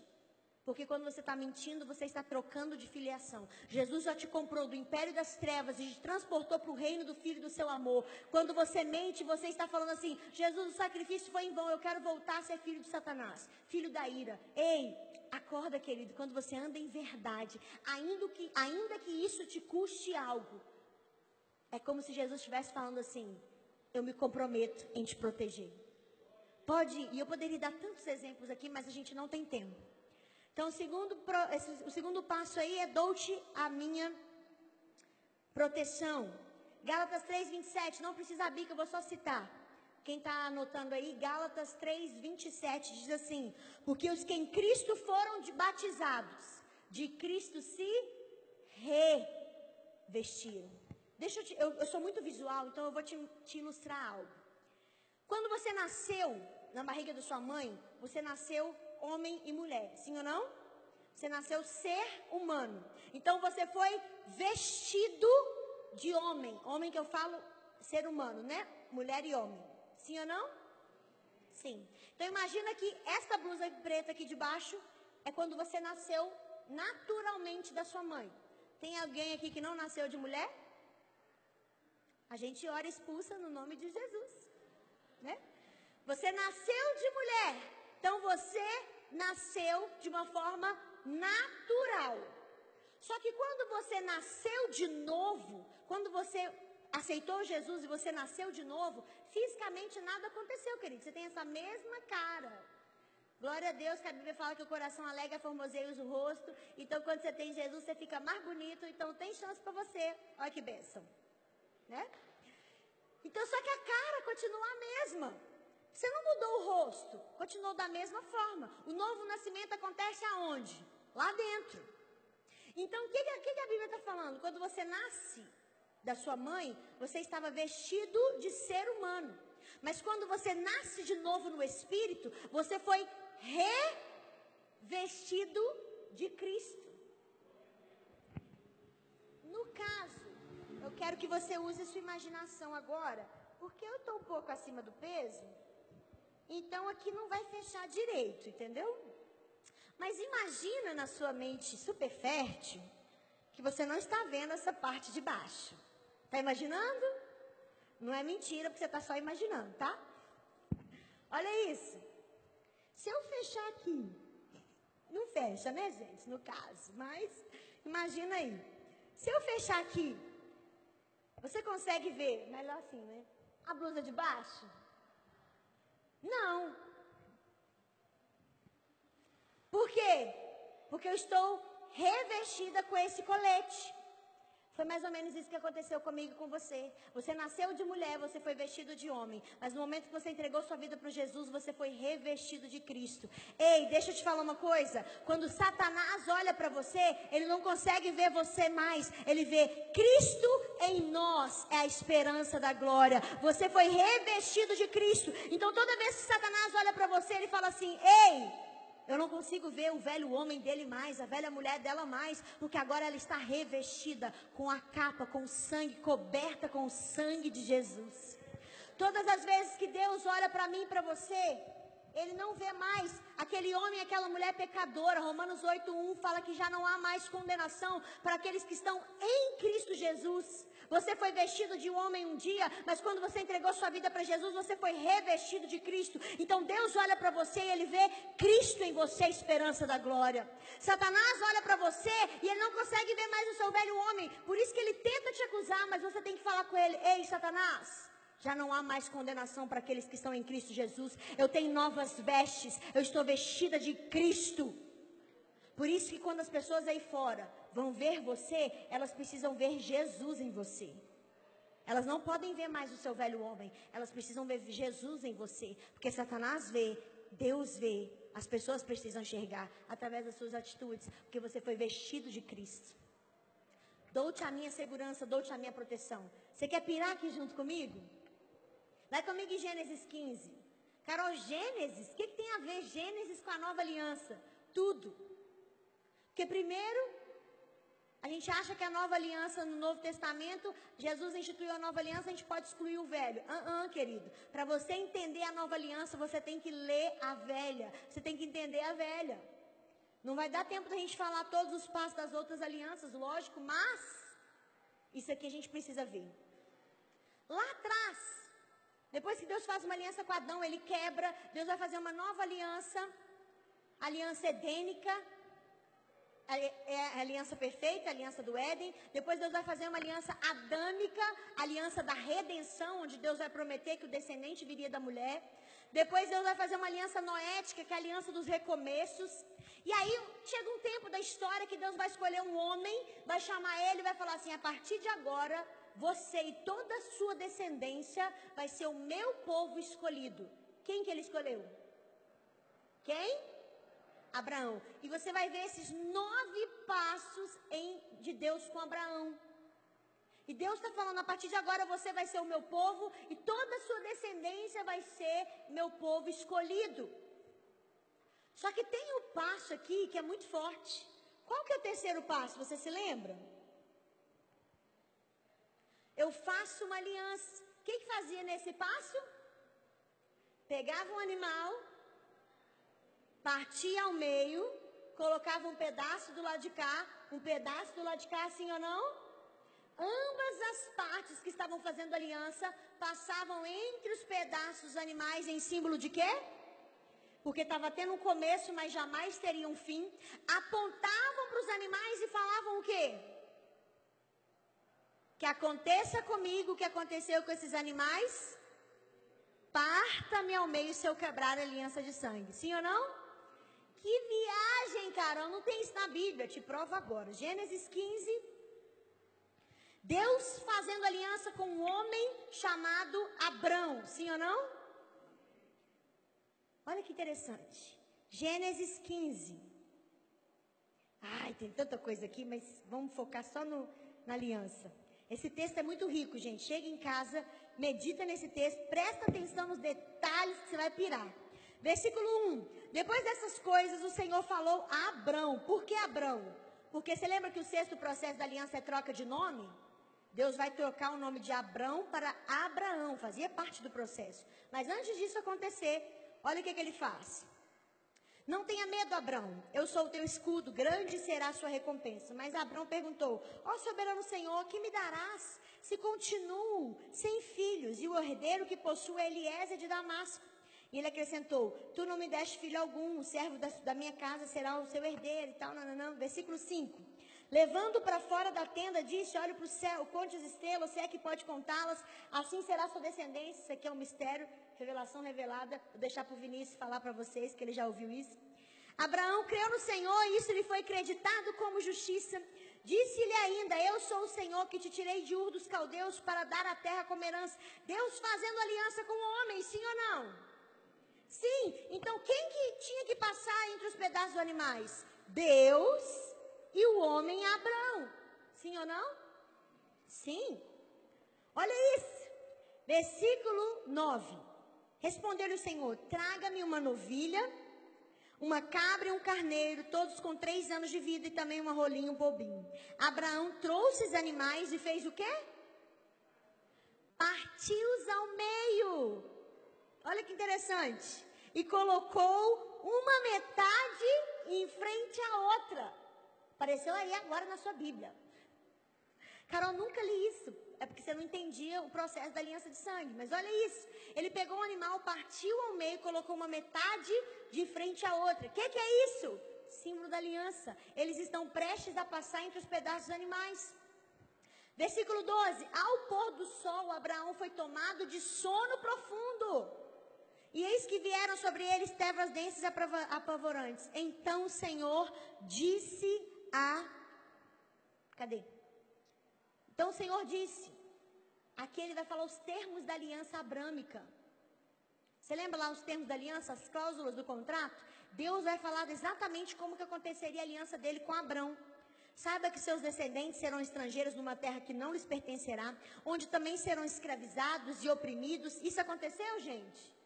Porque quando você está mentindo, você está trocando de filiação. Jesus já te comprou do império das trevas e te transportou para o reino do Filho do seu amor. Quando você mente, você está falando assim: Jesus, o sacrifício foi em vão, eu quero voltar a ser filho de Satanás, filho da ira. Ei, acorda, querido, quando você anda em verdade, ainda que, ainda que isso te custe algo, é como se Jesus estivesse falando assim: eu me comprometo em te proteger. Pode, e eu poderia dar tantos exemplos aqui, mas a gente não tem tempo. Então, o segundo, o segundo passo aí é dou-te a minha proteção. Gálatas 3, 27, não precisa abrir que eu vou só citar. Quem está anotando aí, Gálatas 3, 27 diz assim: Porque os que em Cristo foram batizados, de Cristo se revestiram. Deixa eu, te, eu, eu sou muito visual, então eu vou te, te ilustrar algo. Quando você nasceu na barriga da sua mãe, você nasceu homem e mulher, sim ou não? Você nasceu ser humano. Então você foi vestido de homem. Homem que eu falo ser humano, né? Mulher e homem. Sim ou não? Sim. Então imagina que essa blusa preta aqui de baixo é quando você nasceu naturalmente da sua mãe. Tem alguém aqui que não nasceu de mulher? A gente ora expulsa no nome de Jesus, né? Você nasceu de mulher. Então você nasceu de uma forma natural. Só que quando você nasceu de novo, quando você aceitou Jesus e você nasceu de novo, fisicamente nada aconteceu, querido. Você tem essa mesma cara. Glória a Deus que a Bíblia fala que o coração alega formoseia o rosto. Então, quando você tem Jesus, você fica mais bonito. Então, tem chance para você. Olha que bênção. Né? Então, só que a cara continua a mesma. Você não mudou o rosto, continuou da mesma forma. O novo nascimento acontece aonde? Lá dentro. Então, o que, que, a Bíblia está falando? Quando você nasce da sua mãe, você estava vestido de ser humano. Mas quando você nasce de novo no Espírito, você foi revestido de Cristo. No caso, eu quero que você use sua imaginação agora, porque eu estou um pouco acima do peso. Então aqui não vai fechar direito, entendeu? Mas imagina na sua mente super fértil que você não está vendo essa parte de baixo. Tá imaginando? Não é mentira, porque você está só imaginando, tá? Olha isso. Se eu fechar aqui, não fecha, né, gente? No caso, mas imagina aí. Se eu fechar aqui, você consegue ver, melhor assim, né? A blusa de baixo? Não. Por quê? Porque eu estou revestida com esse colete. Foi mais ou menos isso que aconteceu comigo e com você. Você nasceu de mulher, você foi vestido de homem. Mas no momento que você entregou sua vida para Jesus, você foi revestido de Cristo. Ei, deixa eu te falar uma coisa. Quando Satanás olha para você, ele não consegue ver você mais. Ele vê Cristo em nós, é a esperança da glória. Você foi revestido de Cristo. Então toda vez que Satanás olha para você, ele fala assim: Ei, eu não consigo ver o velho homem dele mais, a velha mulher dela mais, porque agora ela está revestida com a capa, com o sangue, coberta com o sangue de Jesus. Todas as vezes que Deus olha para mim e para você, ele não vê mais aquele homem e aquela mulher pecadora. Romanos 8:1 fala que já não há mais condenação para aqueles que estão em Cristo Jesus. Você foi vestido de um homem um dia, mas quando você entregou sua vida para Jesus, você foi revestido de Cristo. Então Deus olha para você e ele vê Cristo em você, esperança da glória. Satanás olha para você e ele não consegue ver mais o seu velho homem. Por isso que ele tenta te acusar, mas você tem que falar com ele: "Ei, Satanás, já não há mais condenação para aqueles que estão em Cristo Jesus. Eu tenho novas vestes. Eu estou vestida de Cristo. Por isso que quando as pessoas aí fora vão ver você, elas precisam ver Jesus em você. Elas não podem ver mais o seu velho homem. Elas precisam ver Jesus em você. Porque Satanás vê, Deus vê. As pessoas precisam enxergar através das suas atitudes. Porque você foi vestido de Cristo. Dou-te a minha segurança, dou-te a minha proteção. Você quer pirar aqui junto comigo? Vai comigo em Gênesis 15. Carol, Gênesis? O que, que, tem a ver Gênesis com a nova aliança? Tudo. Porque primeiro, a gente acha que a nova aliança no Novo Testamento, Jesus instituiu a nova aliança, a gente pode excluir o velho. Ah, uh, uh, querido. Para você entender a nova aliança, você tem que ler a velha. Você tem que entender a velha. Não vai dar tempo da gente falar todos os passos das outras alianças, lógico, mas isso aqui a gente precisa ver. Lá atrás, depois que Deus faz uma aliança com Adão, ele quebra, Deus vai fazer uma nova aliança, aliança edênica, é a aliança perfeita, a aliança do Éden. Depois Deus vai fazer uma aliança adâmica, aliança da redenção, onde Deus vai prometer que o descendente viria da mulher. Depois Deus vai fazer uma aliança noética, que é a aliança dos recomeços. E aí chega um tempo da história que Deus vai escolher um homem, vai chamar ele e vai falar assim: a partir de agora, você e toda a sua descendência vai ser o meu povo escolhido. Quem que ele escolheu? Quem? Abraão. E você vai ver esses nove passos em, de Deus com Abraão. E Deus está falando, a partir de agora você vai ser o meu povo e toda a sua descendência vai ser meu povo escolhido. Só que tem um passo aqui que é muito forte. Qual que é o terceiro passo? Você se lembra? Eu faço uma aliança. O que, que fazia nesse passo? Pegava um animal, partia ao meio, colocava um pedaço do lado de cá, um pedaço do lado de cá, assim ou não? Ambas as partes que estavam fazendo aliança passavam entre os pedaços dos animais em símbolo de quê? Porque estava tendo um começo, mas jamais teria um fim. Apontavam para os animais e falavam o quê? Que aconteça comigo o que aconteceu com esses animais. Parta-me ao meio se eu quebrar a aliança de sangue. Sim ou não? Que viagem, cara. Não tem isso na Bíblia. Te provo agora. Gênesis 15. Deus fazendo aliança com um homem chamado Abrão. Sim ou não? Olha que interessante. Gênesis 15. Ai, tem tanta coisa aqui, mas vamos focar só no, na aliança. Esse texto é muito rico, gente. Chega em casa, medita nesse texto, presta atenção nos detalhes que você vai pirar. Versículo 1. Depois dessas coisas, o Senhor falou a Abrão. Por que Abrão? Porque você lembra que o sexto processo da aliança é troca de nome? Deus vai trocar o nome de Abrão para Abraão, fazia parte do processo. Mas antes disso acontecer, olha o que, que ele faz. Não tenha medo, Abrão. Eu sou o teu escudo, grande será a sua recompensa. Mas Abrão perguntou: Ó soberano Senhor, que me darás se continuo sem filhos e o herdeiro que possuo é Eliezer de Damasco? E ele acrescentou: Tu não me deste filho algum, o servo da, da minha casa será o seu herdeiro e tal. Não, não, não. Versículo 5. Levando para fora da tenda, disse: Olhe para o céu, conte as estrelas, você é que pode contá-las, assim será sua descendência. Isso aqui é um mistério, revelação revelada. Vou deixar para o Vinícius falar para vocês, que ele já ouviu isso. Abraão creu no Senhor e isso lhe foi acreditado como justiça. Disse-lhe ainda: Eu sou o Senhor que te tirei de Ur dos caldeus para dar a terra como herança. Deus fazendo aliança com o homem, sim ou não? Sim. Então quem que tinha que passar entre os pedaços dos animais? Deus e o homem Abraão. Sim ou não? Sim. Olha isso. Versículo 9. Respondeu-lhe o Senhor: Traga-me uma novilha uma cabra e um carneiro, todos com três anos de vida, e também uma rolinha e um bobinho. Abraão trouxe os animais e fez o quê? Partiu-os ao meio. Olha que interessante. E colocou uma metade em frente à outra. Apareceu aí agora na sua Bíblia. Carol, nunca li isso. É porque você não entendia o processo da aliança de sangue. Mas olha isso. Ele pegou um animal, partiu ao meio, colocou uma metade de frente à outra. O que, que é isso? Símbolo da aliança. Eles estão prestes a passar entre os pedaços dos animais. Versículo 12: Ao pôr do sol, Abraão foi tomado de sono profundo. E eis que vieram sobre eles trevas densas apavorantes. Então o Senhor disse a. Cadê? Então o Senhor disse, aqui ele vai falar os termos da aliança abrâmica. Você lembra lá os termos da aliança, as cláusulas do contrato? Deus vai falar exatamente como que aconteceria a aliança dele com Abrão. Saiba que seus descendentes serão estrangeiros numa terra que não lhes pertencerá, onde também serão escravizados e oprimidos. Isso aconteceu, gente?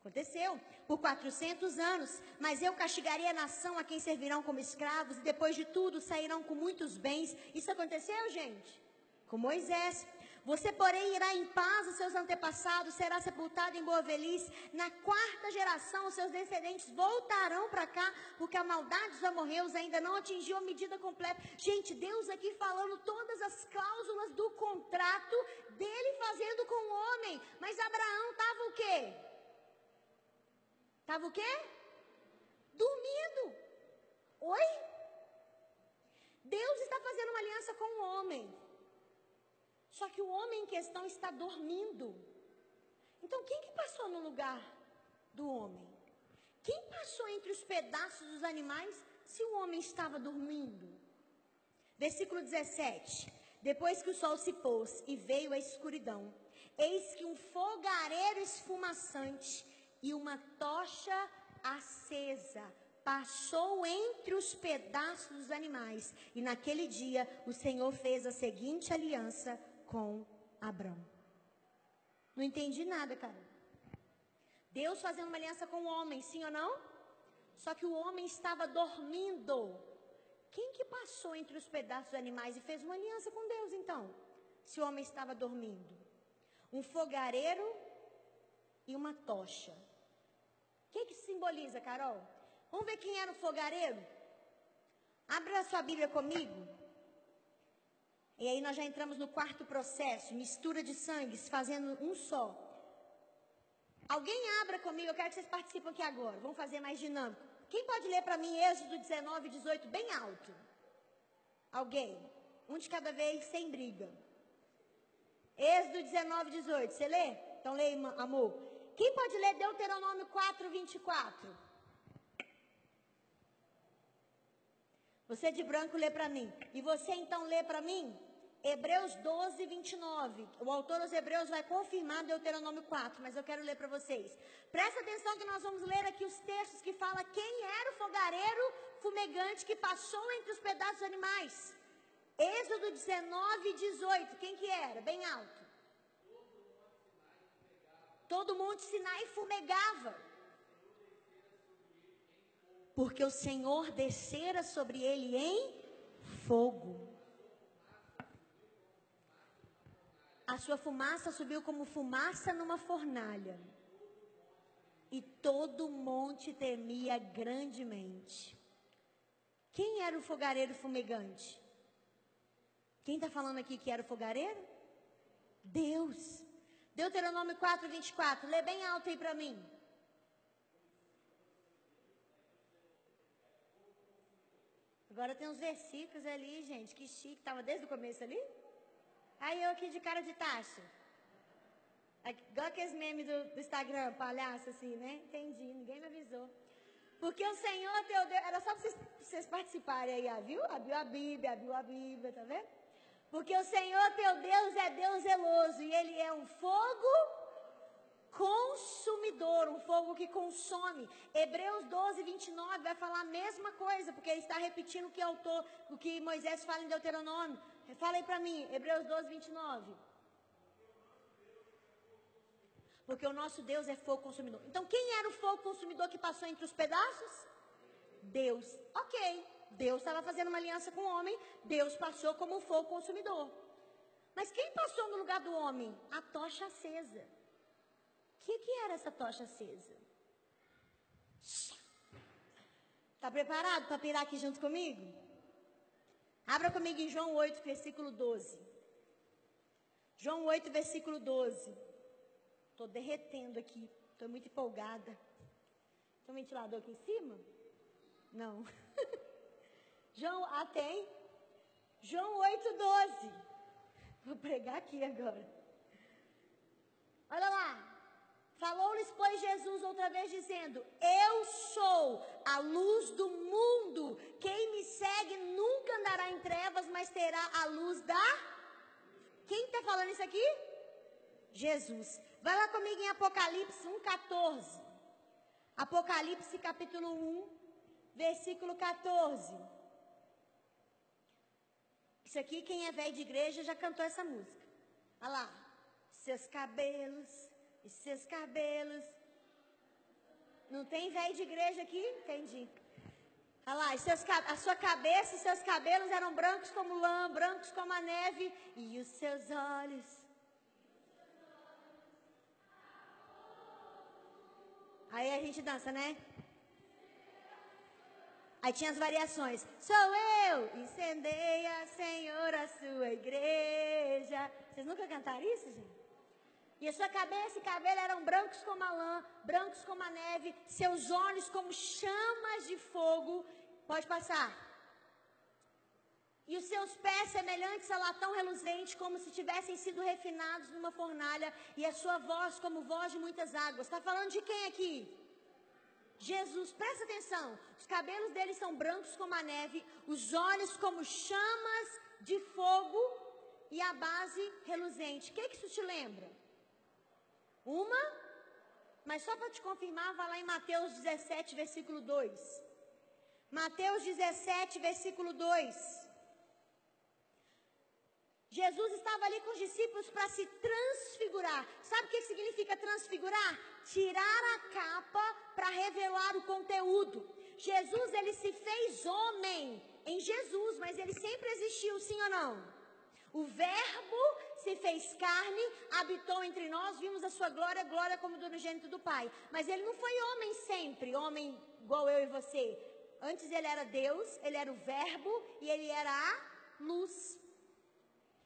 Aconteceu por 400 anos, mas eu castigarei a nação a quem servirão como escravos e depois de tudo sairão com muitos bens. Isso aconteceu, gente? com Moisés. Você, porém, irá em paz os seus antepassados, será sepultado em boa velhice. Na quarta geração, os seus descendentes voltarão para cá, porque a maldade dos amorreus ainda não atingiu a medida completa. Gente, Deus aqui falando todas as cláusulas do contrato dele fazendo com o homem. Mas Abraão estava o quê? Estava o quê? Dormindo. Oi? Deus está fazendo uma aliança com o homem. Só que o homem em questão está dormindo. Então, quem que passou no lugar do homem? Quem passou entre os pedaços dos animais se o homem estava dormindo? Versículo 17. Depois que o sol se pôs e veio a escuridão, eis que um fogareiro esfumaçante e uma tocha acesa passou entre os pedaços dos animais. E naquele dia o Senhor fez a seguinte aliança com Abraão. Não entendi nada, cara. Deus fazendo uma aliança com o homem, sim ou não? Só que o homem estava dormindo. Quem que passou entre os pedaços dos animais e fez uma aliança com Deus, então? Se o homem estava dormindo. Um fogareiro e uma tocha. O que, que simboliza, Carol? Vamos ver quem era o fogareiro? Abra sua Bíblia comigo. E aí nós já entramos no quarto processo, mistura de sangues, fazendo um só. Alguém abra comigo, eu quero que vocês participem aqui agora. Vamos fazer mais dinâmico. Quem pode ler para mim Êxodo 19 e 18 bem alto? Alguém? Um de cada vez, sem briga. Êxodo 19 e 18. Você lê? Então lê, amor. Quem pode ler Deuteronômio 4, 24? Você de branco lê para mim. E você então lê para mim Hebreus 12, 29. O autor dos Hebreus vai confirmar Deuteronômio 4, mas eu quero ler para vocês. Presta atenção que nós vamos ler aqui os textos que fala quem era o fogareiro fumegante que passou entre os pedaços dos animais. Êxodo 19, 18. Quem que era? Bem alto. Todo mundo Sinai fumegava. Porque o Senhor descera sobre ele em fogo. A sua fumaça subiu como fumaça numa fornalha. E todo monte temia grandemente. Quem era o fogareiro fumegante? Quem está falando aqui que era o fogareiro? Deus. Deuteronômio 4, 24. Lê bem alto aí para mim. Agora tem uns versículos ali, gente, que chique. Estava desde o começo ali? Aí eu aqui de cara de taxa. Igual aqueles memes do, do Instagram, palhaço assim, né? Entendi, ninguém me avisou. Porque o Senhor teu Deus. Era só para vocês, vocês participarem aí, viu? Abriu a Bíblia, abriu a Bíblia, tá vendo? Porque o Senhor teu Deus é Deus zeloso e Ele é um fogo consumidor, um fogo que consome. Hebreus 12, 29 vai falar a mesma coisa, porque ele está repetindo o que, autor, o que Moisés fala em Deuteronômio. Fala aí para mim, Hebreus 12, 29. Porque o nosso Deus é fogo consumidor. Então, quem era o fogo consumidor que passou entre os pedaços? Deus. Ok, Deus estava fazendo uma aliança com o homem, Deus passou como fogo consumidor. Mas quem passou no lugar do homem? A tocha acesa. O que, que era essa tocha acesa? Está preparado para pirar aqui junto comigo? Abra comigo em João 8, versículo 12. João 8, versículo 12. Estou derretendo aqui. Estou muito empolgada. Tem um ventilador aqui em cima? Não. João, ah, tem? João 8, 12. Vou pregar aqui agora. Olha lá. Falou-lhes, pois, Jesus outra vez, dizendo: Eu sou a luz do mundo. Quem me segue nunca andará em trevas, mas terá a luz da. Quem está falando isso aqui? Jesus. Vai lá comigo em Apocalipse 1,14. Apocalipse capítulo 1, versículo 14. Isso aqui, quem é velho de igreja já cantou essa música. Olha lá. Seus cabelos, e seus cabelos. Não tem velho de igreja aqui? Entendi. Olha lá, seus, a sua cabeça e seus cabelos eram brancos como lã, brancos como a neve, e os seus olhos Aí a gente dança, né? Aí tinha as variações. Sou eu, incendeia, Senhor, a sua igreja. Vocês nunca cantaram isso, gente? E a sua cabeça e cabelo eram brancos como a lã, brancos como a neve, seus olhos como chamas de fogo. Pode passar. E os seus pés semelhantes a latão reluzente, como se tivessem sido refinados numa fornalha, e a sua voz como voz de muitas águas. Está falando de quem aqui? Jesus, presta atenção. Os cabelos dele são brancos como a neve, os olhos como chamas de fogo e a base reluzente. O que, que isso te lembra? Uma? Mas só para te confirmar, vai lá em Mateus 17, versículo 2. Mateus 17, versículo 2. Jesus estava ali com os discípulos para se transfigurar. Sabe o que significa transfigurar? Tirar a capa para revelar o conteúdo. Jesus, ele se fez homem em Jesus, mas ele sempre existiu, sim ou não? O Verbo se fez carne, habitou entre nós, vimos a sua glória, glória como do unigênito do Pai. Mas ele não foi homem sempre, homem igual eu e você. Antes ele era Deus, ele era o Verbo e ele era a luz.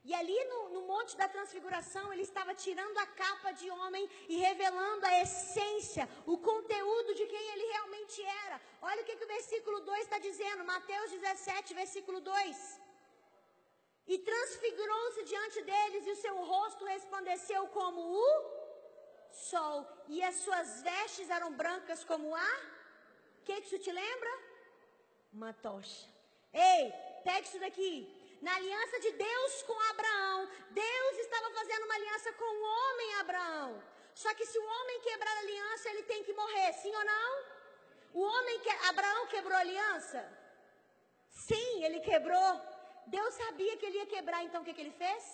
E ali no, no, Monte da Transfiguração, ele estava tirando a capa de homem e revelando a essência, o conteúdo de quem ele realmente era. Olha o que, que o versículo 2 está dizendo, Mateus 17, versículo 2. E transfigurou-se diante deles, e o seu rosto resplandeceu como o sol, e as suas vestes eram brancas como a. O que, que isso te lembra? Uma tocha. Ei, pega isso daqui na aliança de Deus com Abraão. Deus estava fazendo uma aliança com o homem Abraão. Só que se o homem quebrar a aliança, ele tem que morrer, sim ou não? O homem que Abraão quebrou a aliança? Sim, ele quebrou. Deus sabia que ele ia quebrar, então o que, que ele fez?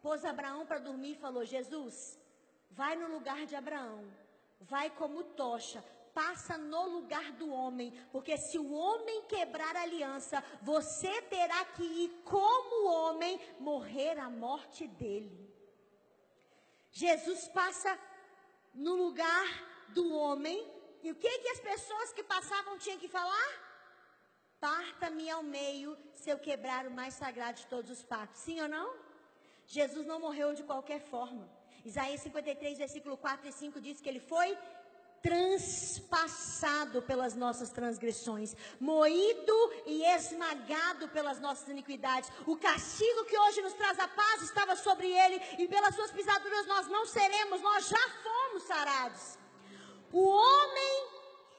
Pôs Abraão para dormir e falou: Jesus, vai no lugar de Abraão, vai como tocha, passa no lugar do homem, porque se o homem quebrar a aliança, você terá que ir como homem morrer a morte dele. Jesus passa no lugar do homem, e o que que as pessoas que passavam tinham que falar? Parta-me ao meio se eu quebrar o mais sagrado de todos os pactos. Sim ou não? Jesus não morreu de qualquer forma. Isaías 53, versículo 4 e 5 diz que ele foi transpassado pelas nossas transgressões, moído e esmagado pelas nossas iniquidades. O castigo que hoje nos traz a paz estava sobre ele, e pelas suas pisaduras nós não seremos, nós já fomos sarados. O homem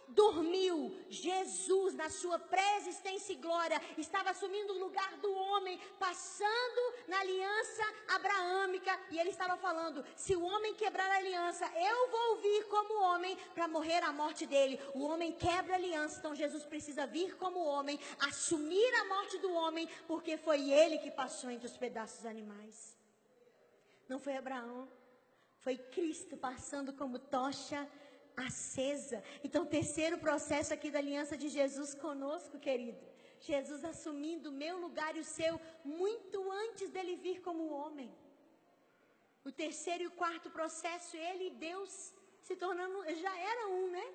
dormiu. Jesus, na sua pré-existência e glória, estava assumindo o lugar do homem, passando na aliança abraâmica, e ele estava falando: se o homem quebrar a aliança, eu vou vir como homem para morrer a morte dele. O homem quebra a aliança, então Jesus precisa vir como homem, assumir a morte do homem, porque foi ele que passou entre os pedaços animais. Não foi Abraão, foi Cristo passando como tocha acesa. Então, terceiro processo aqui da aliança de Jesus conosco, querido. Jesus assumindo o meu lugar e o seu muito antes dele vir como homem. O terceiro e o quarto processo, ele e Deus se tornando, já era um, né?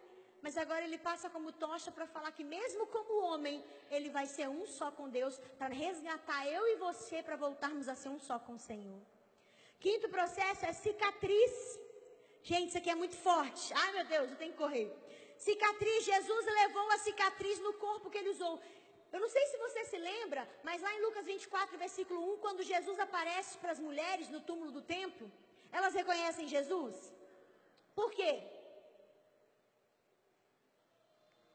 Mas agora ele passa como tocha para falar que mesmo como homem, ele vai ser um só com Deus, para resgatar eu e você para voltarmos a ser um só com o Senhor. Quinto processo é cicatriz. Gente, isso aqui é muito forte. Ai, meu Deus, eu tenho que correr. Cicatriz, Jesus levou a cicatriz no corpo que ele usou. Eu não sei se você se lembra, mas lá em Lucas 24, versículo 1, quando Jesus aparece para as mulheres no túmulo do templo, elas reconhecem Jesus. Por quê?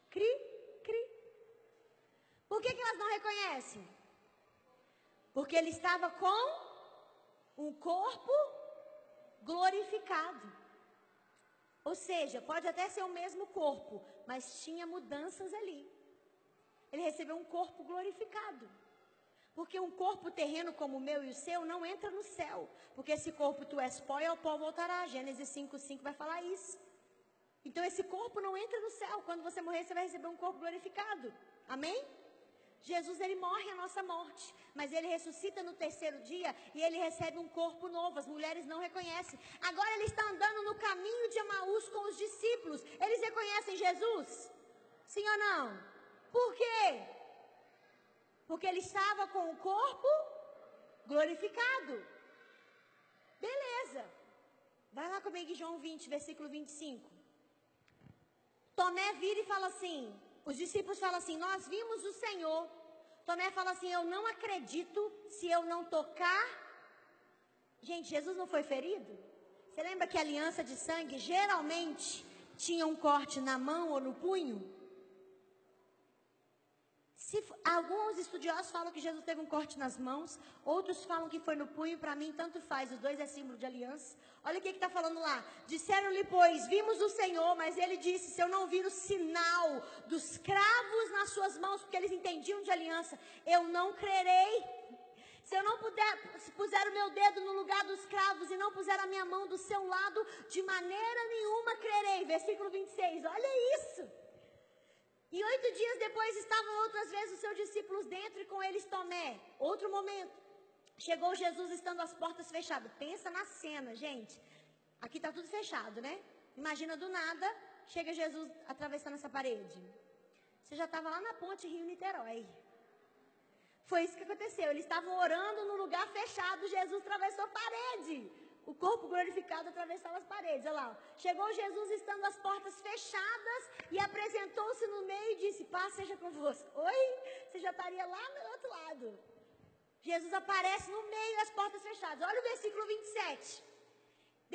Cri, cri. Por que, que elas não reconhecem? Porque ele estava com um corpo glorificado. Ou seja, pode até ser o mesmo corpo, mas tinha mudanças ali. Ele recebeu um corpo glorificado. Porque um corpo terreno como o meu e o seu não entra no céu. Porque esse corpo tu és pó e ao pó voltará. Gênesis 5,5 vai falar isso. Então esse corpo não entra no céu. Quando você morrer, você vai receber um corpo glorificado. Amém? Jesus ele morre a nossa morte, mas ele ressuscita no terceiro dia e ele recebe um corpo novo. As mulheres não reconhecem. Agora ele está andando no caminho de Emaús com os discípulos. Eles reconhecem Jesus? Sim ou não? Por quê? Porque ele estava com o corpo glorificado. Beleza. Vai lá comigo em João 20, versículo 25. Tomé vira e fala assim: os discípulos falam assim: Nós vimos o Senhor. Tomé fala assim: Eu não acredito se eu não tocar. Gente, Jesus não foi ferido? Você lembra que a aliança de sangue geralmente tinha um corte na mão ou no punho? Se, alguns estudiosos falam que Jesus teve um corte nas mãos, outros falam que foi no punho, para mim tanto faz, os dois é símbolo de aliança. Olha o que está falando lá. Disseram-lhe, pois, vimos o Senhor, mas ele disse: se eu não vir o sinal dos cravos nas suas mãos, porque eles entendiam de aliança, eu não crerei. Se eu não puder, se puser o meu dedo no lugar dos cravos e não puser a minha mão do seu lado, de maneira nenhuma crerei. Versículo 26, olha isso. E oito dias depois estavam outras vezes os seus discípulos dentro e com eles Tomé. Outro momento. Chegou Jesus estando as portas fechadas. Pensa na cena, gente. Aqui está tudo fechado, né? Imagina do nada, chega Jesus atravessando essa parede. Você já estava lá na ponte Rio-Niterói. Foi isso que aconteceu. Eles estavam orando no lugar fechado, Jesus atravessou a parede. O corpo glorificado atravessava as paredes. Olha lá. Chegou Jesus estando as portas fechadas e apresentou-se no meio e disse: Paz seja convosco. Oi? Você já estaria lá no outro lado. Jesus aparece no meio das portas fechadas. Olha o versículo 27.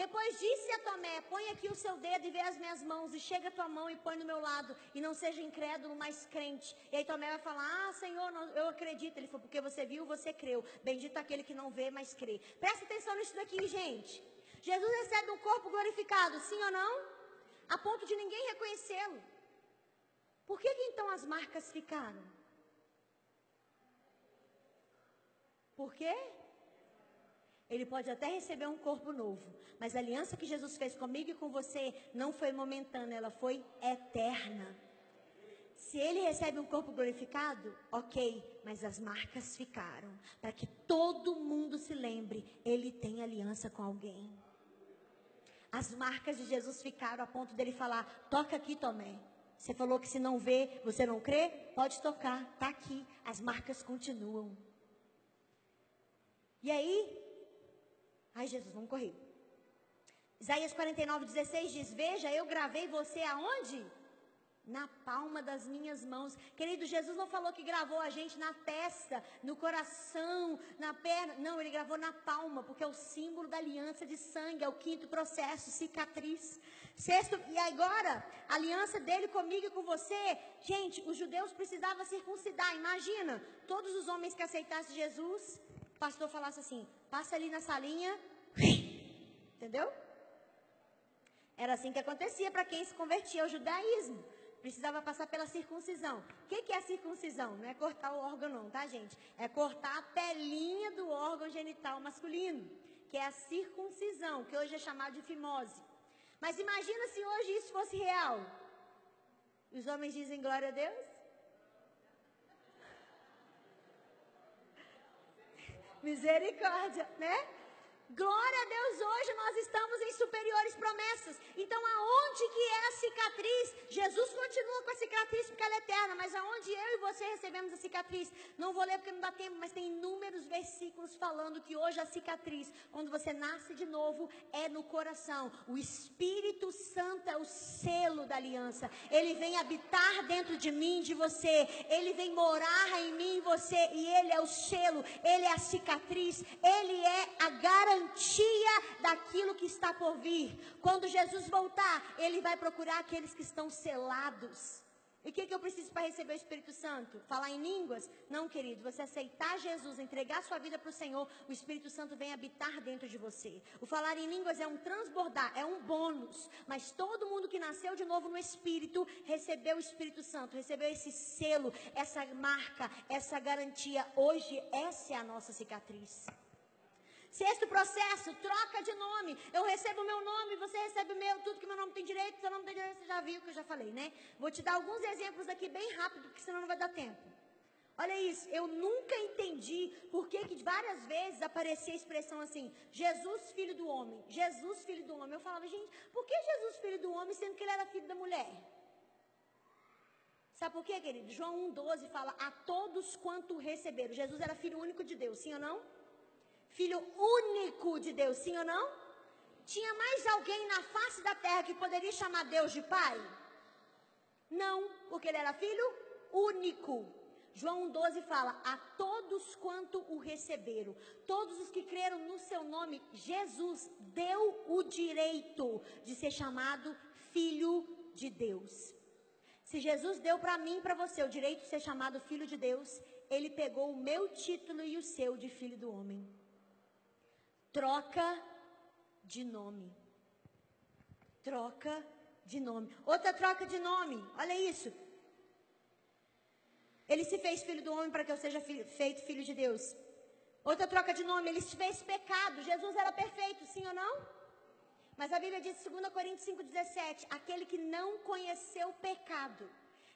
Depois disse a Tomé: Põe aqui o seu dedo e vê as minhas mãos, e chega a tua mão e põe no meu lado, e não seja incrédulo, mas crente. E aí Tomé vai falar: Ah, Senhor, eu acredito. Ele falou: Porque você viu, você creu. Bendito aquele que não vê, mas crê. Presta atenção nisso daqui, gente. Jesus recebe um corpo glorificado, sim ou não? A ponto de ninguém reconhecê-lo. Por que, que então as marcas ficaram? Por quê? Ele pode até receber um corpo novo, mas a aliança que Jesus fez comigo e com você não foi momentânea, ela foi eterna. Se ele recebe um corpo glorificado, ok, mas as marcas ficaram, para que todo mundo se lembre, ele tem aliança com alguém. As marcas de Jesus ficaram a ponto dele falar: toca aqui, Tomé. Você falou que se não vê, você não crê? Pode tocar, está aqui. As marcas continuam. E aí? Ai, Jesus, vamos correr. Isaías 49, 16 diz: Veja, eu gravei você aonde? na palma das minhas mãos. Querido, Jesus não falou que gravou a gente na testa, no coração, na perna. Não, ele gravou na palma, porque é o símbolo da aliança de sangue, é o quinto processo, cicatriz. Sexto, e agora, a aliança dele comigo e com você. Gente, os judeus precisavam circuncidar. Imagina, todos os homens que aceitassem Jesus, o pastor falasse assim: passa ali na salinha. Entendeu? Era assim que acontecia para quem se convertia ao judaísmo precisava passar pela circuncisão. O que, que é circuncisão? Não é cortar o órgão, não, tá, gente? É cortar a pelinha do órgão genital masculino, que é a circuncisão, que hoje é chamado de fimose. Mas imagina se hoje isso fosse real. Os homens dizem glória a Deus? Misericórdia, né? Glória a Deus, hoje nós estamos em superiores promessas. Então, aonde que é a cicatriz? Jesus continua com a cicatriz porque ela é eterna, mas aonde eu e você recebemos a cicatriz? Não vou ler porque não dá tempo, mas tem inúmeros versículos falando que hoje a cicatriz, quando você nasce de novo, é no coração. O Espírito Santo é o selo da aliança. Ele vem habitar dentro de mim, de você. Ele vem morar em mim, em você, e ele é o selo, ele é a cicatriz, ele é a garantia garantia daquilo que está por vir. Quando Jesus voltar, ele vai procurar aqueles que estão selados. E o que, que, eu preciso para receber o Espírito Santo? Falar em línguas? Não, querido. Você aceitar Jesus, entregar sua vida para o Senhor, o Espírito Santo vem habitar dentro de você. O falar em línguas é um transbordar, é um bônus. Mas todo mundo que nasceu de novo no Espírito recebeu o Espírito Santo, recebeu esse selo, essa marca, essa garantia. Hoje, essa é a nossa cicatriz. Sexto processo, troca de nome. Eu recebo meu nome, você recebe o meu, tudo que meu nome tem direito, seu nome tem direito, você já viu que eu já falei, né? Vou te dar alguns exemplos aqui bem rápido, porque senão não vai dar tempo. Olha isso, eu nunca entendi por que, que várias vezes aparecia a expressão assim, Jesus filho do homem, Jesus filho do homem. Eu falava, gente, por que Jesus filho do homem, sendo que ele era filho da mulher? Sabe por quê, querido? João 1,12 fala, a todos quanto receberam. Jesus era filho único de Deus, sim ou não? Filho único de Deus, sim ou não? Tinha mais alguém na face da terra que poderia chamar Deus de pai? Não, porque ele era filho único. João 12 fala: A todos quanto o receberam, todos os que creram no seu nome, Jesus deu o direito de ser chamado filho de Deus. Se Jesus deu para mim e para você o direito de ser chamado filho de Deus, ele pegou o meu título e o seu de filho do homem troca de nome. Troca de nome. Outra troca de nome, olha isso. Ele se fez filho do homem para que eu seja feito filho de Deus. Outra troca de nome, ele se fez pecado. Jesus era perfeito, sim ou não? Mas a Bíblia diz, 2 Coríntios 5,17: aquele que não conheceu pecado,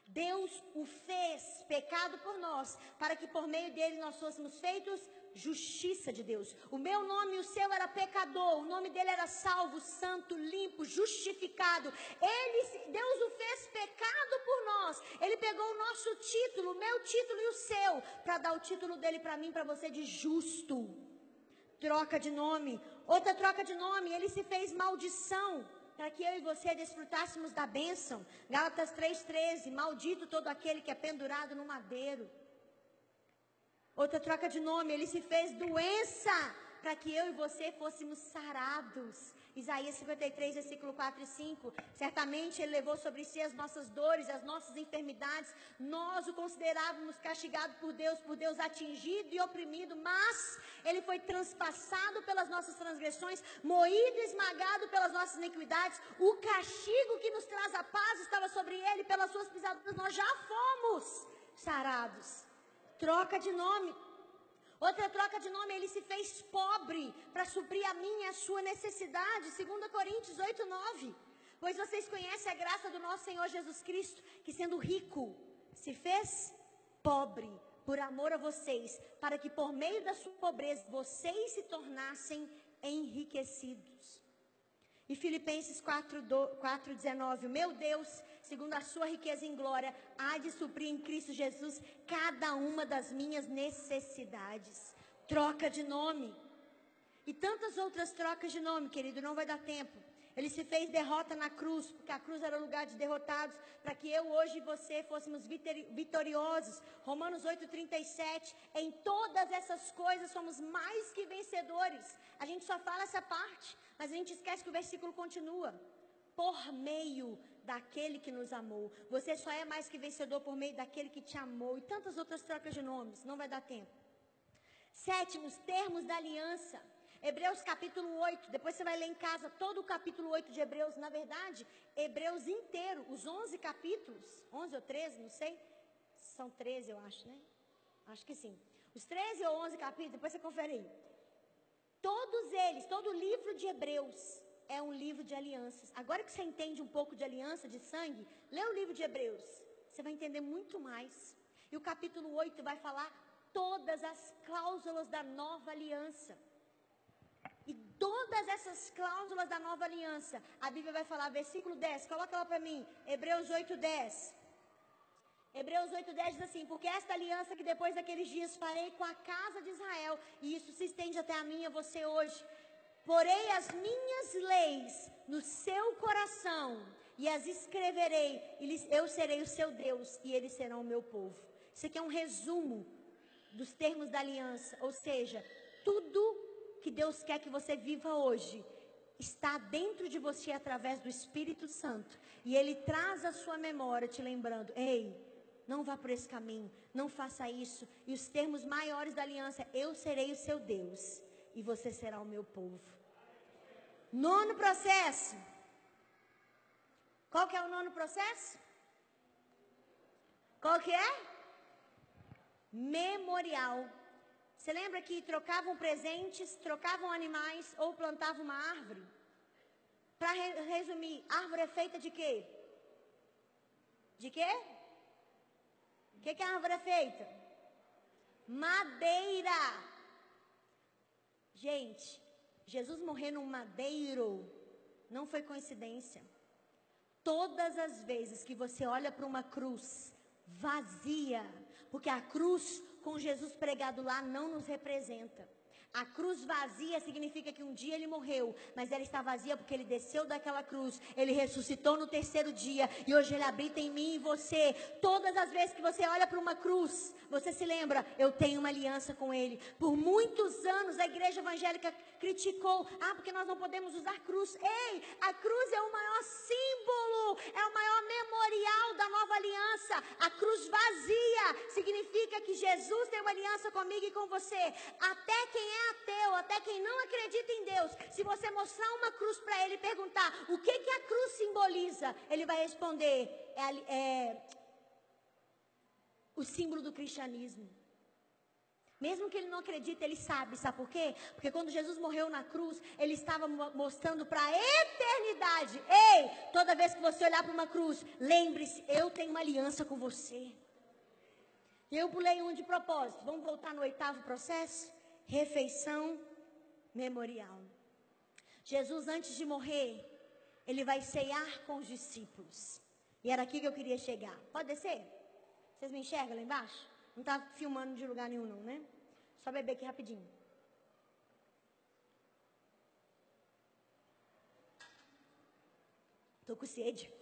Deus o fez pecado por nós, para que por meio dele nós fôssemos feitos justiça de Deus. O meu nome e o seu era pecador, o nome dele era salvo, santo, limpo, justificado. Ele, Deus o fez pecado por nós. Ele pegou o nosso título, o meu título e o seu, para dar o título dele para mim, para você de justo. Troca de nome. Outra troca de nome, ele se fez maldição para que eu e você desfrutássemos da bênção. Gálatas 3,13: Maldito todo aquele que é pendurado no madeiro. Outra troca de nome, ele se fez doença para que eu e você fôssemos sarados. Isaías 53, versículo 4 e 5. Certamente ele levou sobre si as nossas dores, as nossas enfermidades. Nós o considerávamos castigado por Deus, por Deus atingido e oprimido, mas ele foi transpassado pelas nossas transgressões, moído e esmagado pelas nossas iniquidades. O castigo que nos traz a paz estava sobre ele, pelas suas pisaduras nós já fomos sarados troca de nome. Outra troca de nome, ele se fez pobre para suprir a minha e a sua necessidade. 2 Coríntios 8, 9. Pois vocês conhecem a graça do nosso Senhor Jesus Cristo, que sendo rico, se fez pobre por amor a vocês, para que por meio da sua pobreza vocês se tornassem enriquecidos. E Filipenses 4,19: Meu Deus segundo a sua riqueza em glória, há de suprir em Cristo Jesus cada uma das minhas necessidades. Troca de nome. E tantas outras trocas de nome, querido, não vai dar tempo. Ele se fez derrota na cruz, porque a cruz era o lugar de derrotados, para que eu hoje e você fôssemos vitoriosos. Romanos 8:37. Em todas essas coisas somos mais que vencedores. A gente só fala essa parte, mas a gente esquece que o versículo continua. Por meio daquele que nos amou. Você só é mais que vencedor por meio daquele que te amou. E tantas outras trocas de nomes, não vai dar tempo. Sétimo, os termos da aliança. Hebreus capítulo 8, depois você vai ler em casa todo o capítulo 8 de Hebreus, na verdade, Hebreus inteiro, os 11 capítulos, 11 ou 13, não sei, são 13 eu acho, né? Acho que sim. Os 13 ou 11 capítulos, depois você confere aí. Todos eles, todo o livro de Hebreus é um livro de alianças. Agora que você entende um pouco de aliança, de sangue, lê o livro de Hebreus. Você vai entender muito mais. E o capítulo 8 vai falar todas as cláusulas da nova aliança. E todas essas cláusulas da nova aliança, a Bíblia vai falar, versículo 10, coloca lá para mim, Hebreus 8, 10. Hebreus 8, 10 diz assim: Porque esta aliança que depois daqueles dias farei com a casa de Israel, e isso se estende até a mim e a você hoje. Porei as minhas leis no seu coração, e as escreverei, e eu serei o seu Deus, e eles serão o meu povo. Isso aqui é um resumo dos termos da aliança, ou seja, tudo que Deus quer que você viva hoje está dentro de você através do Espírito Santo. E ele traz a sua memória te lembrando: ei, não vá por esse caminho, não faça isso. E os termos maiores da aliança: eu serei o seu Deus e você será o meu povo. Nono processo. Qual que é o nono processo? Qual que é? Memorial. Você lembra que trocavam presentes, trocavam animais ou plantavam uma árvore? Para re resumir, árvore é feita de quê? De quê? O que, que a árvore é feita? Madeira. Gente, Jesus morrer num madeiro não foi coincidência. Todas as vezes que você olha para uma cruz vazia, porque a cruz com Jesus pregado lá não nos representa. A cruz vazia significa que um dia ele morreu, mas ela está vazia porque ele desceu daquela cruz, ele ressuscitou no terceiro dia e hoje ele habita em mim e você. Todas as vezes que você olha para uma cruz, você se lembra, eu tenho uma aliança com ele. Por muitos anos a igreja evangélica criticou, ah, porque nós não podemos usar cruz. Ei, a cruz é o maior símbolo, é o maior memorial da nova aliança. A cruz vazia significa que Jesus tem uma aliança comigo e com você. Até quem é ateu, até quem não acredita em Deus, se você mostrar uma cruz para ele e perguntar o que, que a cruz simboliza, ele vai responder: é, é o símbolo do cristianismo. Mesmo que ele não acredite, ele sabe, sabe por quê? Porque quando Jesus morreu na cruz, ele estava mostrando para a eternidade: ei, toda vez que você olhar para uma cruz, lembre-se, eu tenho uma aliança com você. E eu pulei um de propósito. Vamos voltar no oitavo processo? Refeição memorial. Jesus, antes de morrer, ele vai ceiar com os discípulos. E era aqui que eu queria chegar. Pode descer? Vocês me enxergam lá embaixo? Não está filmando de lugar nenhum, não, né? Só beber aqui rapidinho. Estou com sede.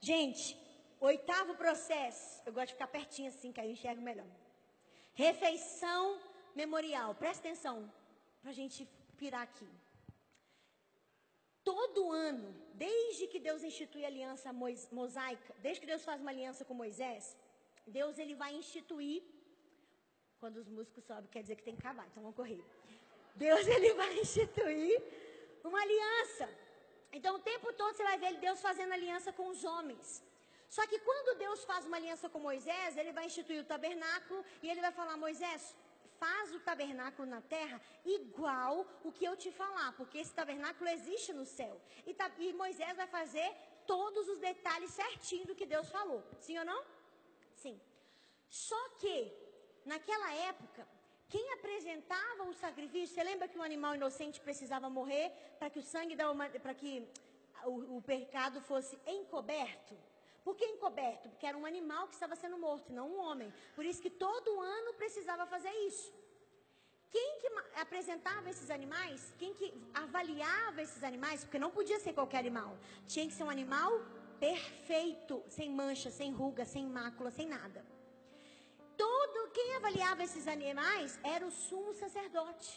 Gente, oitavo processo. Eu gosto de ficar pertinho assim, que aí eu enxergo melhor. Refeição memorial. Presta atenção para a gente pirar aqui. Todo ano, desde que Deus institui a aliança mosaica, desde que Deus faz uma aliança com Moisés, Deus ele vai instituir. Quando os músicos sobem, quer dizer que tem que acabar, então vamos correr. Deus ele vai instituir uma aliança. Então o tempo todo você vai ver Deus fazendo aliança com os homens. Só que quando Deus faz uma aliança com Moisés, ele vai instituir o tabernáculo e ele vai falar: Moisés, faz o tabernáculo na terra igual o que eu te falar, porque esse tabernáculo existe no céu. E, e Moisés vai fazer todos os detalhes certinho do que Deus falou. Sim ou não? Sim. Só que, naquela época, quem apresentava o sacrifício, você lembra que o animal inocente precisava morrer para que o sangue da para que o, o pecado fosse encoberto? Por que encoberto? Porque era um animal que estava sendo morto, não um homem. Por isso que todo ano precisava fazer isso. quem que apresentava esses animais, quem que avaliava esses animais, porque não podia ser qualquer animal, tinha que ser um animal perfeito, sem mancha, sem ruga, sem mácula, sem nada. Todo quem avaliava esses animais era o sumo sacerdote.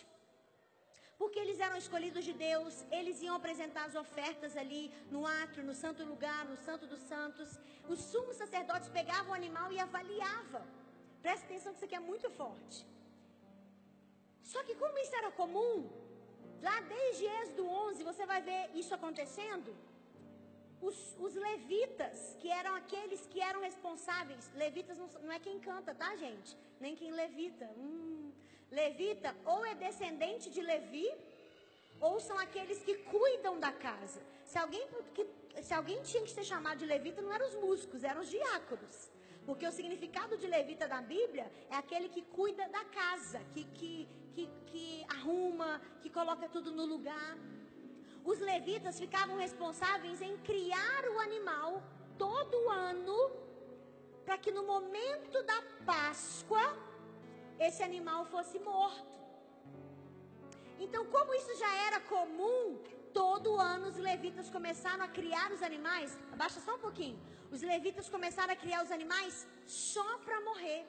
Porque eles eram escolhidos de Deus, eles iam apresentar as ofertas ali no átrio, no santo lugar, no santo dos santos. Os sumos sacerdotes pegavam o animal e avaliavam. Presta atenção que isso aqui é muito forte. Só que como isso era comum, lá desde Êxodo 11, você vai ver isso acontecendo. Os, os, levitas, que eram aqueles que eram responsáveis, levitas não, não, é quem canta, tá, gente? Nem quem levita. Hum, levita ou é descendente de Levi, ou são aqueles que cuidam da casa. Se alguém, que, se alguém tinha que ser chamado de levita, não eram os músicos, eram os diáconos. Porque o significado de levita da Bíblia é aquele que cuida da casa, que, que, que, que arruma, que coloca tudo no lugar. Os levitas ficavam responsáveis em criar o animal todo ano, para que no momento da Páscoa, esse animal fosse morto. Então, como isso já era comum, todo ano os levitas começaram a criar os animais. Abaixa só um pouquinho. Os levitas começaram a criar os animais só para morrer.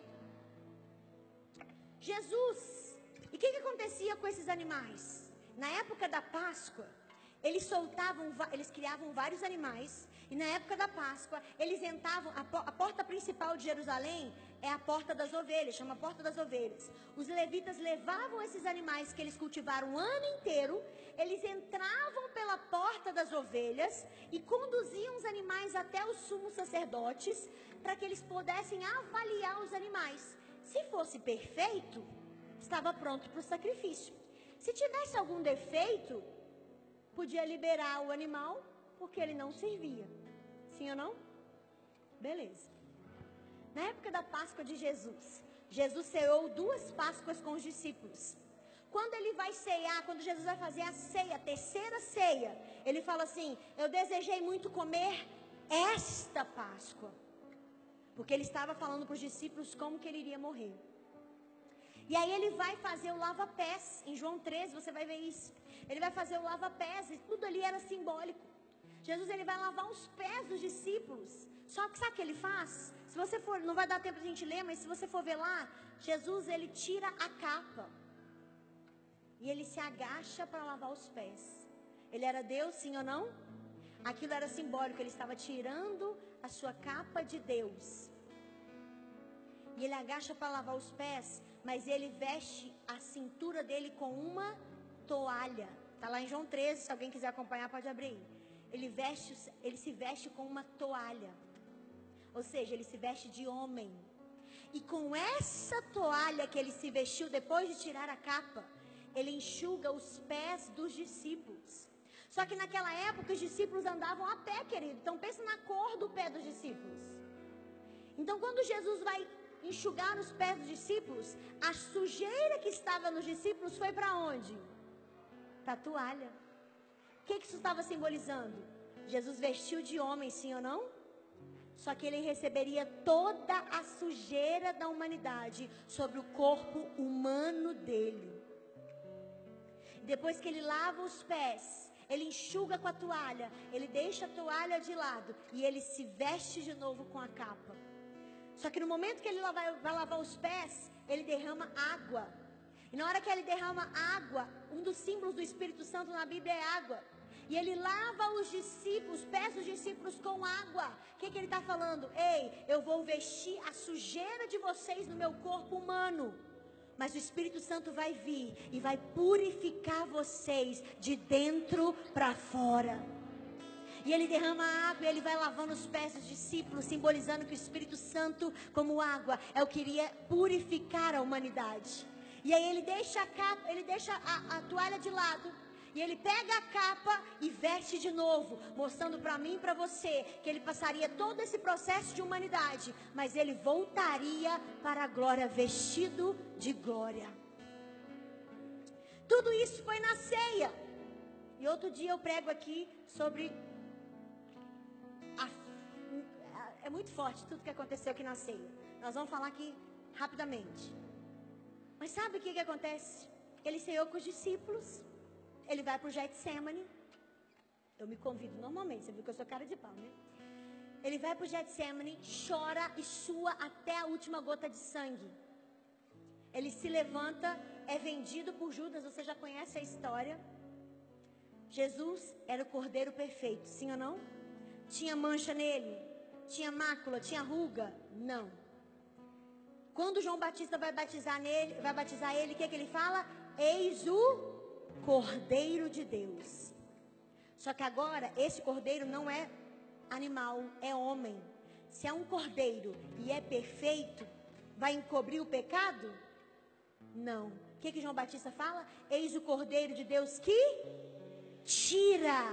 Jesus. E o que, que acontecia com esses animais? Na época da Páscoa, eles soltavam, eles criavam vários animais. E na época da Páscoa, eles entravam. A, porta principal de Jerusalém é a porta das ovelhas, chama porta das ovelhas. Os levitas levavam esses animais que eles cultivaram o ano inteiro, eles entravam pela porta das ovelhas e conduziam os animais até os sumos sacerdotes para que eles pudessem avaliar os animais. Se fosse perfeito, estava pronto para o sacrifício. Se tivesse algum defeito, podia liberar o animal porque ele não servia. Sim ou não? Beleza. Na época da Páscoa de Jesus, Jesus ceou duas Páscoas com os discípulos. Quando ele vai ceiar, quando Jesus vai fazer a ceia, a terceira ceia, ele fala assim: Eu desejei muito comer esta Páscoa. Porque ele estava falando para os discípulos como que ele iria morrer. E aí ele vai fazer o lava-pés. Em João 13 você vai ver isso. Ele vai fazer o lava-pés. E tudo ali era simbólico. Jesus ele vai lavar os pés dos discípulos. Só que sabe o que ele faz? Se você for, não vai dar tempo de a gente ler, mas se você for ver lá, Jesus ele tira a capa. E ele se agacha para lavar os pés. Ele era Deus, sim ou não? Aquilo era simbólico, ele estava tirando a sua capa de Deus. E ele agacha para lavar os pés, mas ele veste a cintura dele com uma toalha. Está lá em João 13, se alguém quiser acompanhar, pode abrir. Ele, veste, ele se veste com uma toalha. Ou seja, ele se veste de homem. E com essa toalha que ele se vestiu depois de tirar a capa, ele enxuga os pés dos discípulos. Só que naquela época os discípulos andavam a pé, querido. Então pensa na cor do pé dos discípulos. Então quando Jesus vai enxugar os pés dos discípulos, a sujeira que estava nos discípulos foi para onde? Para a toalha. O que, que isso estava simbolizando? Jesus vestiu de homem, sim ou não? Só que ele receberia toda a sujeira da humanidade sobre o corpo humano dele. Depois que ele lava os pés, ele enxuga com a toalha, ele deixa a toalha de lado e ele se veste de novo com a capa. Só que no momento que ele vai, vai lavar os pés, ele derrama água. E na hora que ele derrama água, um dos símbolos do Espírito Santo na Bíblia é água. E ele lava os discípulos, os pés dos discípulos com água. O que, que ele está falando? Ei, eu vou vestir a sujeira de vocês no meu corpo humano. Mas o Espírito Santo vai vir e vai purificar vocês de dentro para fora. E ele derrama água e ele vai lavando os pés dos discípulos, simbolizando que o Espírito Santo, como água, é o que iria purificar a humanidade. E aí ele deixa a capa, ele deixa a, a toalha de lado. E ele pega a capa e veste de novo, mostrando para mim e para você que ele passaria todo esse processo de humanidade, mas ele voltaria para a glória vestido de glória. Tudo isso foi na ceia. E outro dia eu prego aqui sobre a, é muito forte tudo que aconteceu aqui na ceia. Nós vamos falar aqui rapidamente. Mas sabe o que, que acontece? ele saiu com os discípulos, ele vai para o Getsemane. Eu me convido normalmente, você viu que eu sou cara de pau, né? Ele vai para o Getsemane, chora e sua até a última gota de sangue. Ele se levanta, é vendido por Judas, você já conhece a história. Jesus era o cordeiro perfeito, sim ou não? Tinha mancha nele? Tinha mácula? Tinha ruga? Não. Quando João Batista vai batizar nele, vai batizar ele, o que, é que ele fala? Eis o Cordeiro de Deus. Só que agora esse cordeiro não é animal, é homem. Se é um cordeiro e é perfeito, vai encobrir o pecado? Não. O que, que João Batista fala? Eis o cordeiro de Deus que tira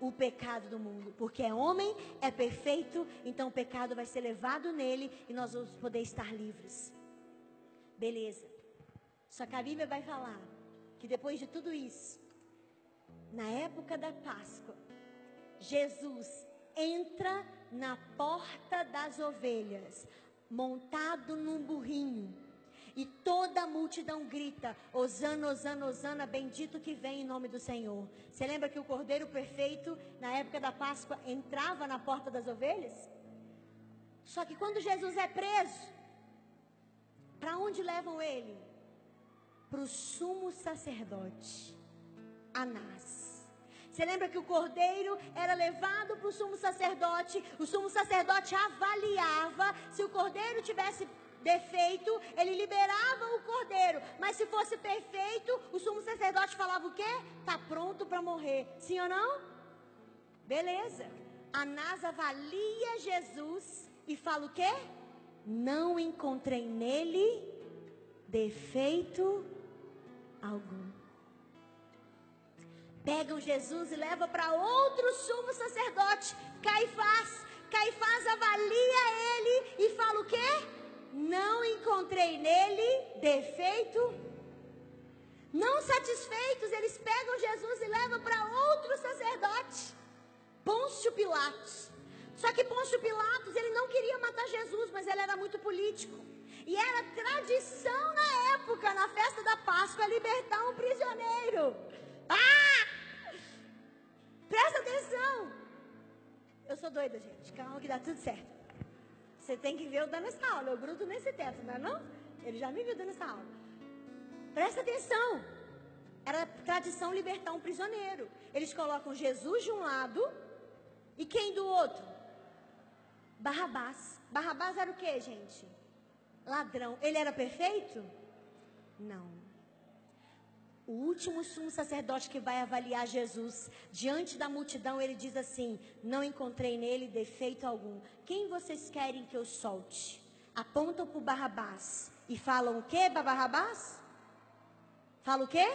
o pecado do mundo. Porque é homem, é perfeito, então o pecado vai ser levado nele e nós vamos poder estar livres. Beleza. Só que a Bíblia vai falar que depois de tudo isso, na época da Páscoa, Jesus entra na porta das ovelhas, montado num burrinho. E toda a multidão grita: Osana, Osana, Osana, bendito que vem em nome do Senhor. Você lembra que o cordeiro perfeito, na época da Páscoa, entrava na porta das ovelhas? Só que quando Jesus é preso, para onde levam ele? Para o sumo sacerdote, Anás. Você lembra que o cordeiro era levado para o sumo sacerdote, o sumo sacerdote avaliava se o cordeiro tivesse defeito, ele liberava o cordeiro. Mas se fosse perfeito, o sumo sacerdote falava o quê? Está pronto para morrer. Sim ou não? Beleza. Anás avalia Jesus e fala o quê? Não encontrei nele defeito algum. Pegam Jesus e levam para outro sumo sacerdote, Caifás. Caifás avalia ele e fala o quê? não encontrei nele defeito. Não satisfeitos, eles pegam Jesus e levam para outro sacerdote, Pôncio Pilatos. Só que Pôncio Pilatos, ele não queria matar Jesus, mas ele era muito político. E era tradição na época, na festa da Páscoa, libertar um prisioneiro. Ah! Presta atenção. Eu sou doida, gente. Calma que dá tudo certo. Você tem que ver eu dando essa aula. Eu grudo nesse teto, não é não? Ele já me viu dando essa aula. Presta atenção. Era tradição libertar um prisioneiro. Eles colocam Jesus de um lado e quem do outro? Barrabás. Barrabás era o que, gente? Ladrão. Ele era perfeito? Não o último sumo sacerdote que vai avaliar Jesus, diante da multidão, ele diz assim: Não encontrei nele defeito algum. Quem vocês querem que eu solte? Apontam para Barrabás e falam o que, Barrabás? Fala o quê?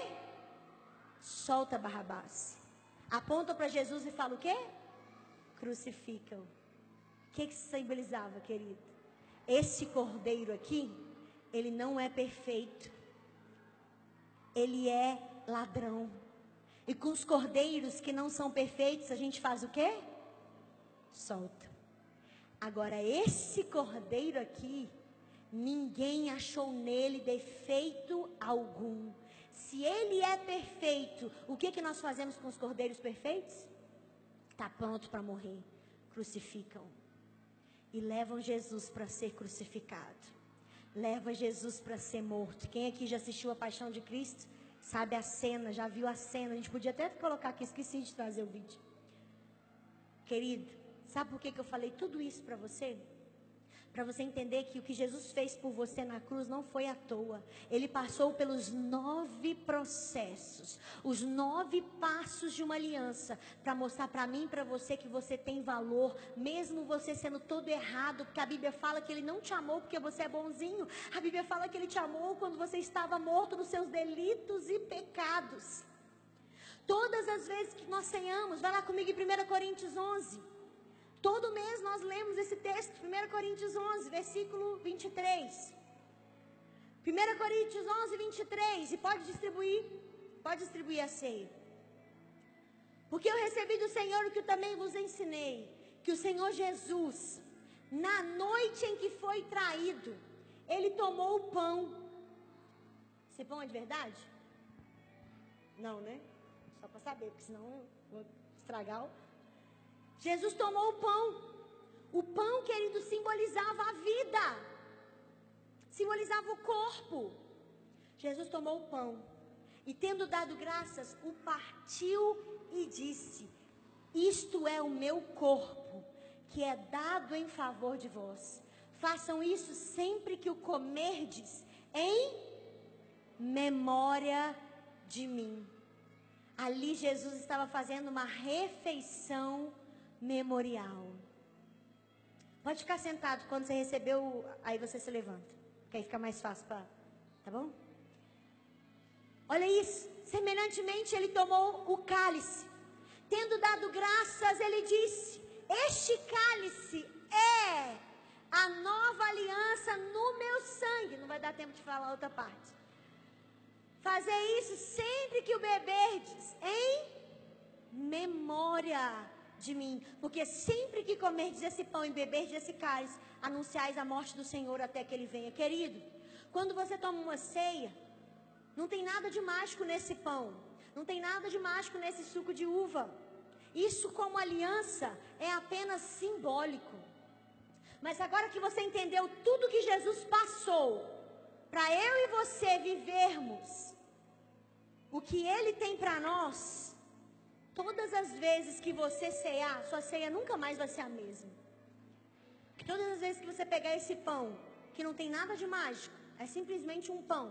Solta Barrabás. Apontam para Jesus e falam o quê? Crucificam. O que, que simbolizava, querido? Esse cordeiro aqui, ele não é perfeito ele é ladrão. E com os cordeiros que não são perfeitos, a gente faz o quê? Solta. Agora, esse cordeiro aqui, ninguém achou nele defeito algum. Se ele é perfeito, o que, que nós fazemos com os cordeiros perfeitos? Está pronto para morrer. Crucificam. E levam Jesus para ser crucificado leva Jesus para ser morto. Quem aqui já assistiu a Paixão de Cristo? Sabe a cena, já viu a cena. A gente podia até colocar aqui, esqueci de trazer o vídeo. Querido, sabe por que, que eu falei tudo isso para você? Para você entender que o que Jesus fez por você na cruz não foi à toa. Ele passou pelos nove processos, os nove passos de uma aliança, para mostrar para mim e para você que você tem valor, mesmo você sendo todo errado, porque a Bíblia fala que Ele não te amou porque você é bonzinho. A Bíblia fala que Ele te amou quando você estava morto nos seus delitos e pecados. Todas as vezes que nós tenhamos, vai lá comigo em 1 Coríntios 11. Todo mês nós lemos esse texto, 1 Coríntios 11, versículo 23. 1 Coríntios 11, 23. E pode distribuir, pode distribuir a ceia. Porque eu recebi do Senhor o que eu também vos ensinei: que o Senhor Jesus, na noite em que foi traído, ele tomou o pão. Esse pão é de verdade? Não, né? Só para saber, porque senão eu vou estragar. O... Jesus tomou o pão. O pão, querido, simbolizava a vida, simbolizava o corpo. Jesus tomou o pão e, tendo dado graças, o partiu e disse: Isto é o meu corpo, que é dado em favor de vós. Façam isso sempre que o comerdes, em memória de mim. Ali Jesus estava fazendo uma refeição memorial. Pode ficar sentado quando você recebeu, aí você se levanta. Que aí fica mais fácil para. Tá bom? Olha isso. Semelhantemente, ele tomou o cálice. Tendo dado graças, ele disse: Este cálice é a nova aliança no meu sangue. Não vai dar tempo de falar outra parte. Fazer isso sempre que o beberdes, em memória de mim. Porque sempre que comerdes esse pão e beberdes esse cálice, anunciais a morte do Senhor até que ele venha. Querido, quando você toma uma ceia, não tem nada de mágico nesse pão. Não tem nada de mágico nesse suco de uva. Isso, como aliança, é apenas simbólico. Mas agora que você entendeu tudo que Jesus passou, para eu e você vivermos o que Ele tem para nós, todas as vezes que você cear, sua ceia nunca mais vai ser a mesma. Todas as vezes que você pegar esse pão, que não tem nada de mágico, é simplesmente um pão.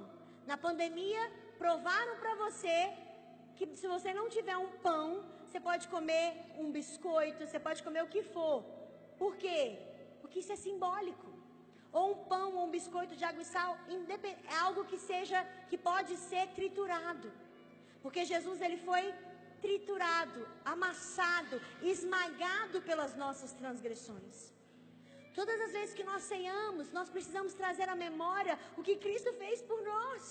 Na pandemia, provaram para você que se você não tiver um pão, você pode comer um biscoito, você pode comer o que for. Por quê? Porque isso é simbólico. Ou um pão ou um biscoito de água e sal, é algo que seja, que pode ser triturado. Porque Jesus ele foi triturado, amassado, esmagado pelas nossas transgressões. Todas as vezes que nós ceiamos, nós precisamos trazer à memória o que Cristo fez por nós.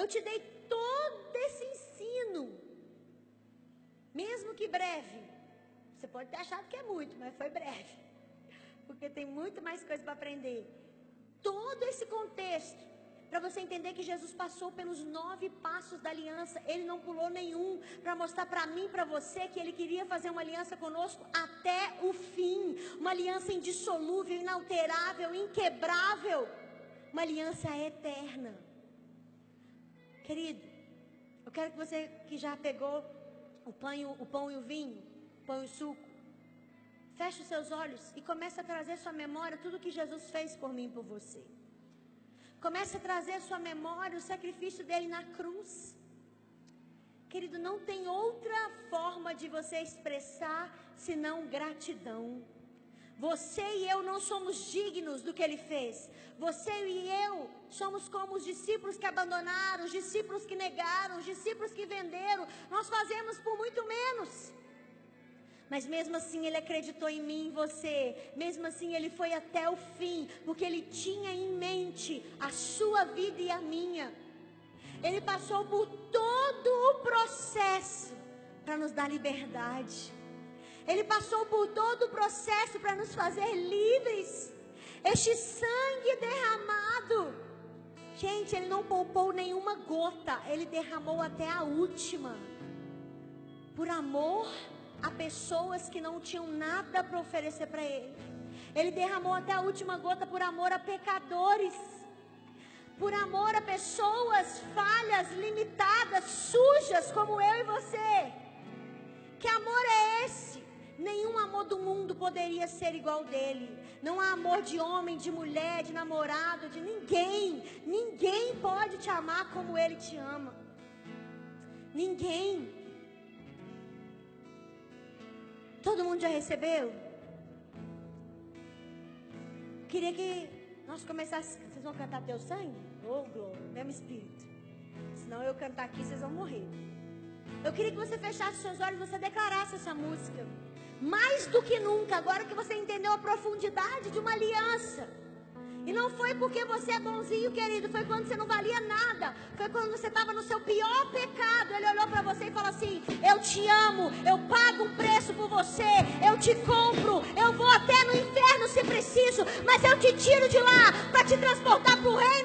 Eu te dei todo esse ensino, mesmo que breve. Você pode ter achado que é muito, mas foi breve porque tem muito mais coisa para aprender. Todo esse contexto, para você entender que Jesus passou pelos nove passos da aliança, ele não pulou nenhum, para mostrar para mim, para você, que ele queria fazer uma aliança conosco até o fim, uma aliança indissolúvel, inalterável, inquebrável, uma aliança eterna. Querido, eu quero que você que já pegou o pão o, pão e o vinho, o pão e o suco, Feche os seus olhos e comece a trazer sua memória tudo que Jesus fez por mim e por você. Comece a trazer sua memória o sacrifício dele na cruz. Querido, não tem outra forma de você expressar senão gratidão. Você e eu não somos dignos do que ele fez. Você e eu somos como os discípulos que abandonaram, os discípulos que negaram, os discípulos que venderam. Nós fazemos por muito menos. Mas mesmo assim ele acreditou em mim e você. Mesmo assim ele foi até o fim, porque ele tinha em mente a sua vida e a minha. Ele passou por todo o processo para nos dar liberdade. Ele passou por todo o processo para nos fazer livres. Este sangue derramado. Gente, ele não poupou nenhuma gota, ele derramou até a última. Por amor a pessoas que não tinham nada para oferecer para Ele. Ele derramou até a última gota por amor a pecadores, por amor a pessoas falhas, limitadas, sujas como eu e você. Que amor é esse? Nenhum amor do mundo poderia ser igual dele. Não há amor de homem, de mulher, de namorado, de ninguém. Ninguém pode te amar como ele te ama. Ninguém. Todo mundo já recebeu? Queria que nós começássemos. Vocês vão cantar teu sangue? Ô, oh, glória, mesmo espírito. Senão eu cantar aqui, vocês vão morrer. Eu queria que você fechasse seus olhos e você declarasse essa música. Mais do que nunca, agora que você entendeu a profundidade de uma aliança. E não foi porque você é bonzinho, querido. Foi quando você não valia nada. Foi quando você estava no seu pior pecado. Ele olhou para você e falou assim: Eu te amo. Eu pago um preço por você. Eu te compro. Eu vou até no inferno se preciso. Mas eu te tiro de lá para te transportar para o reino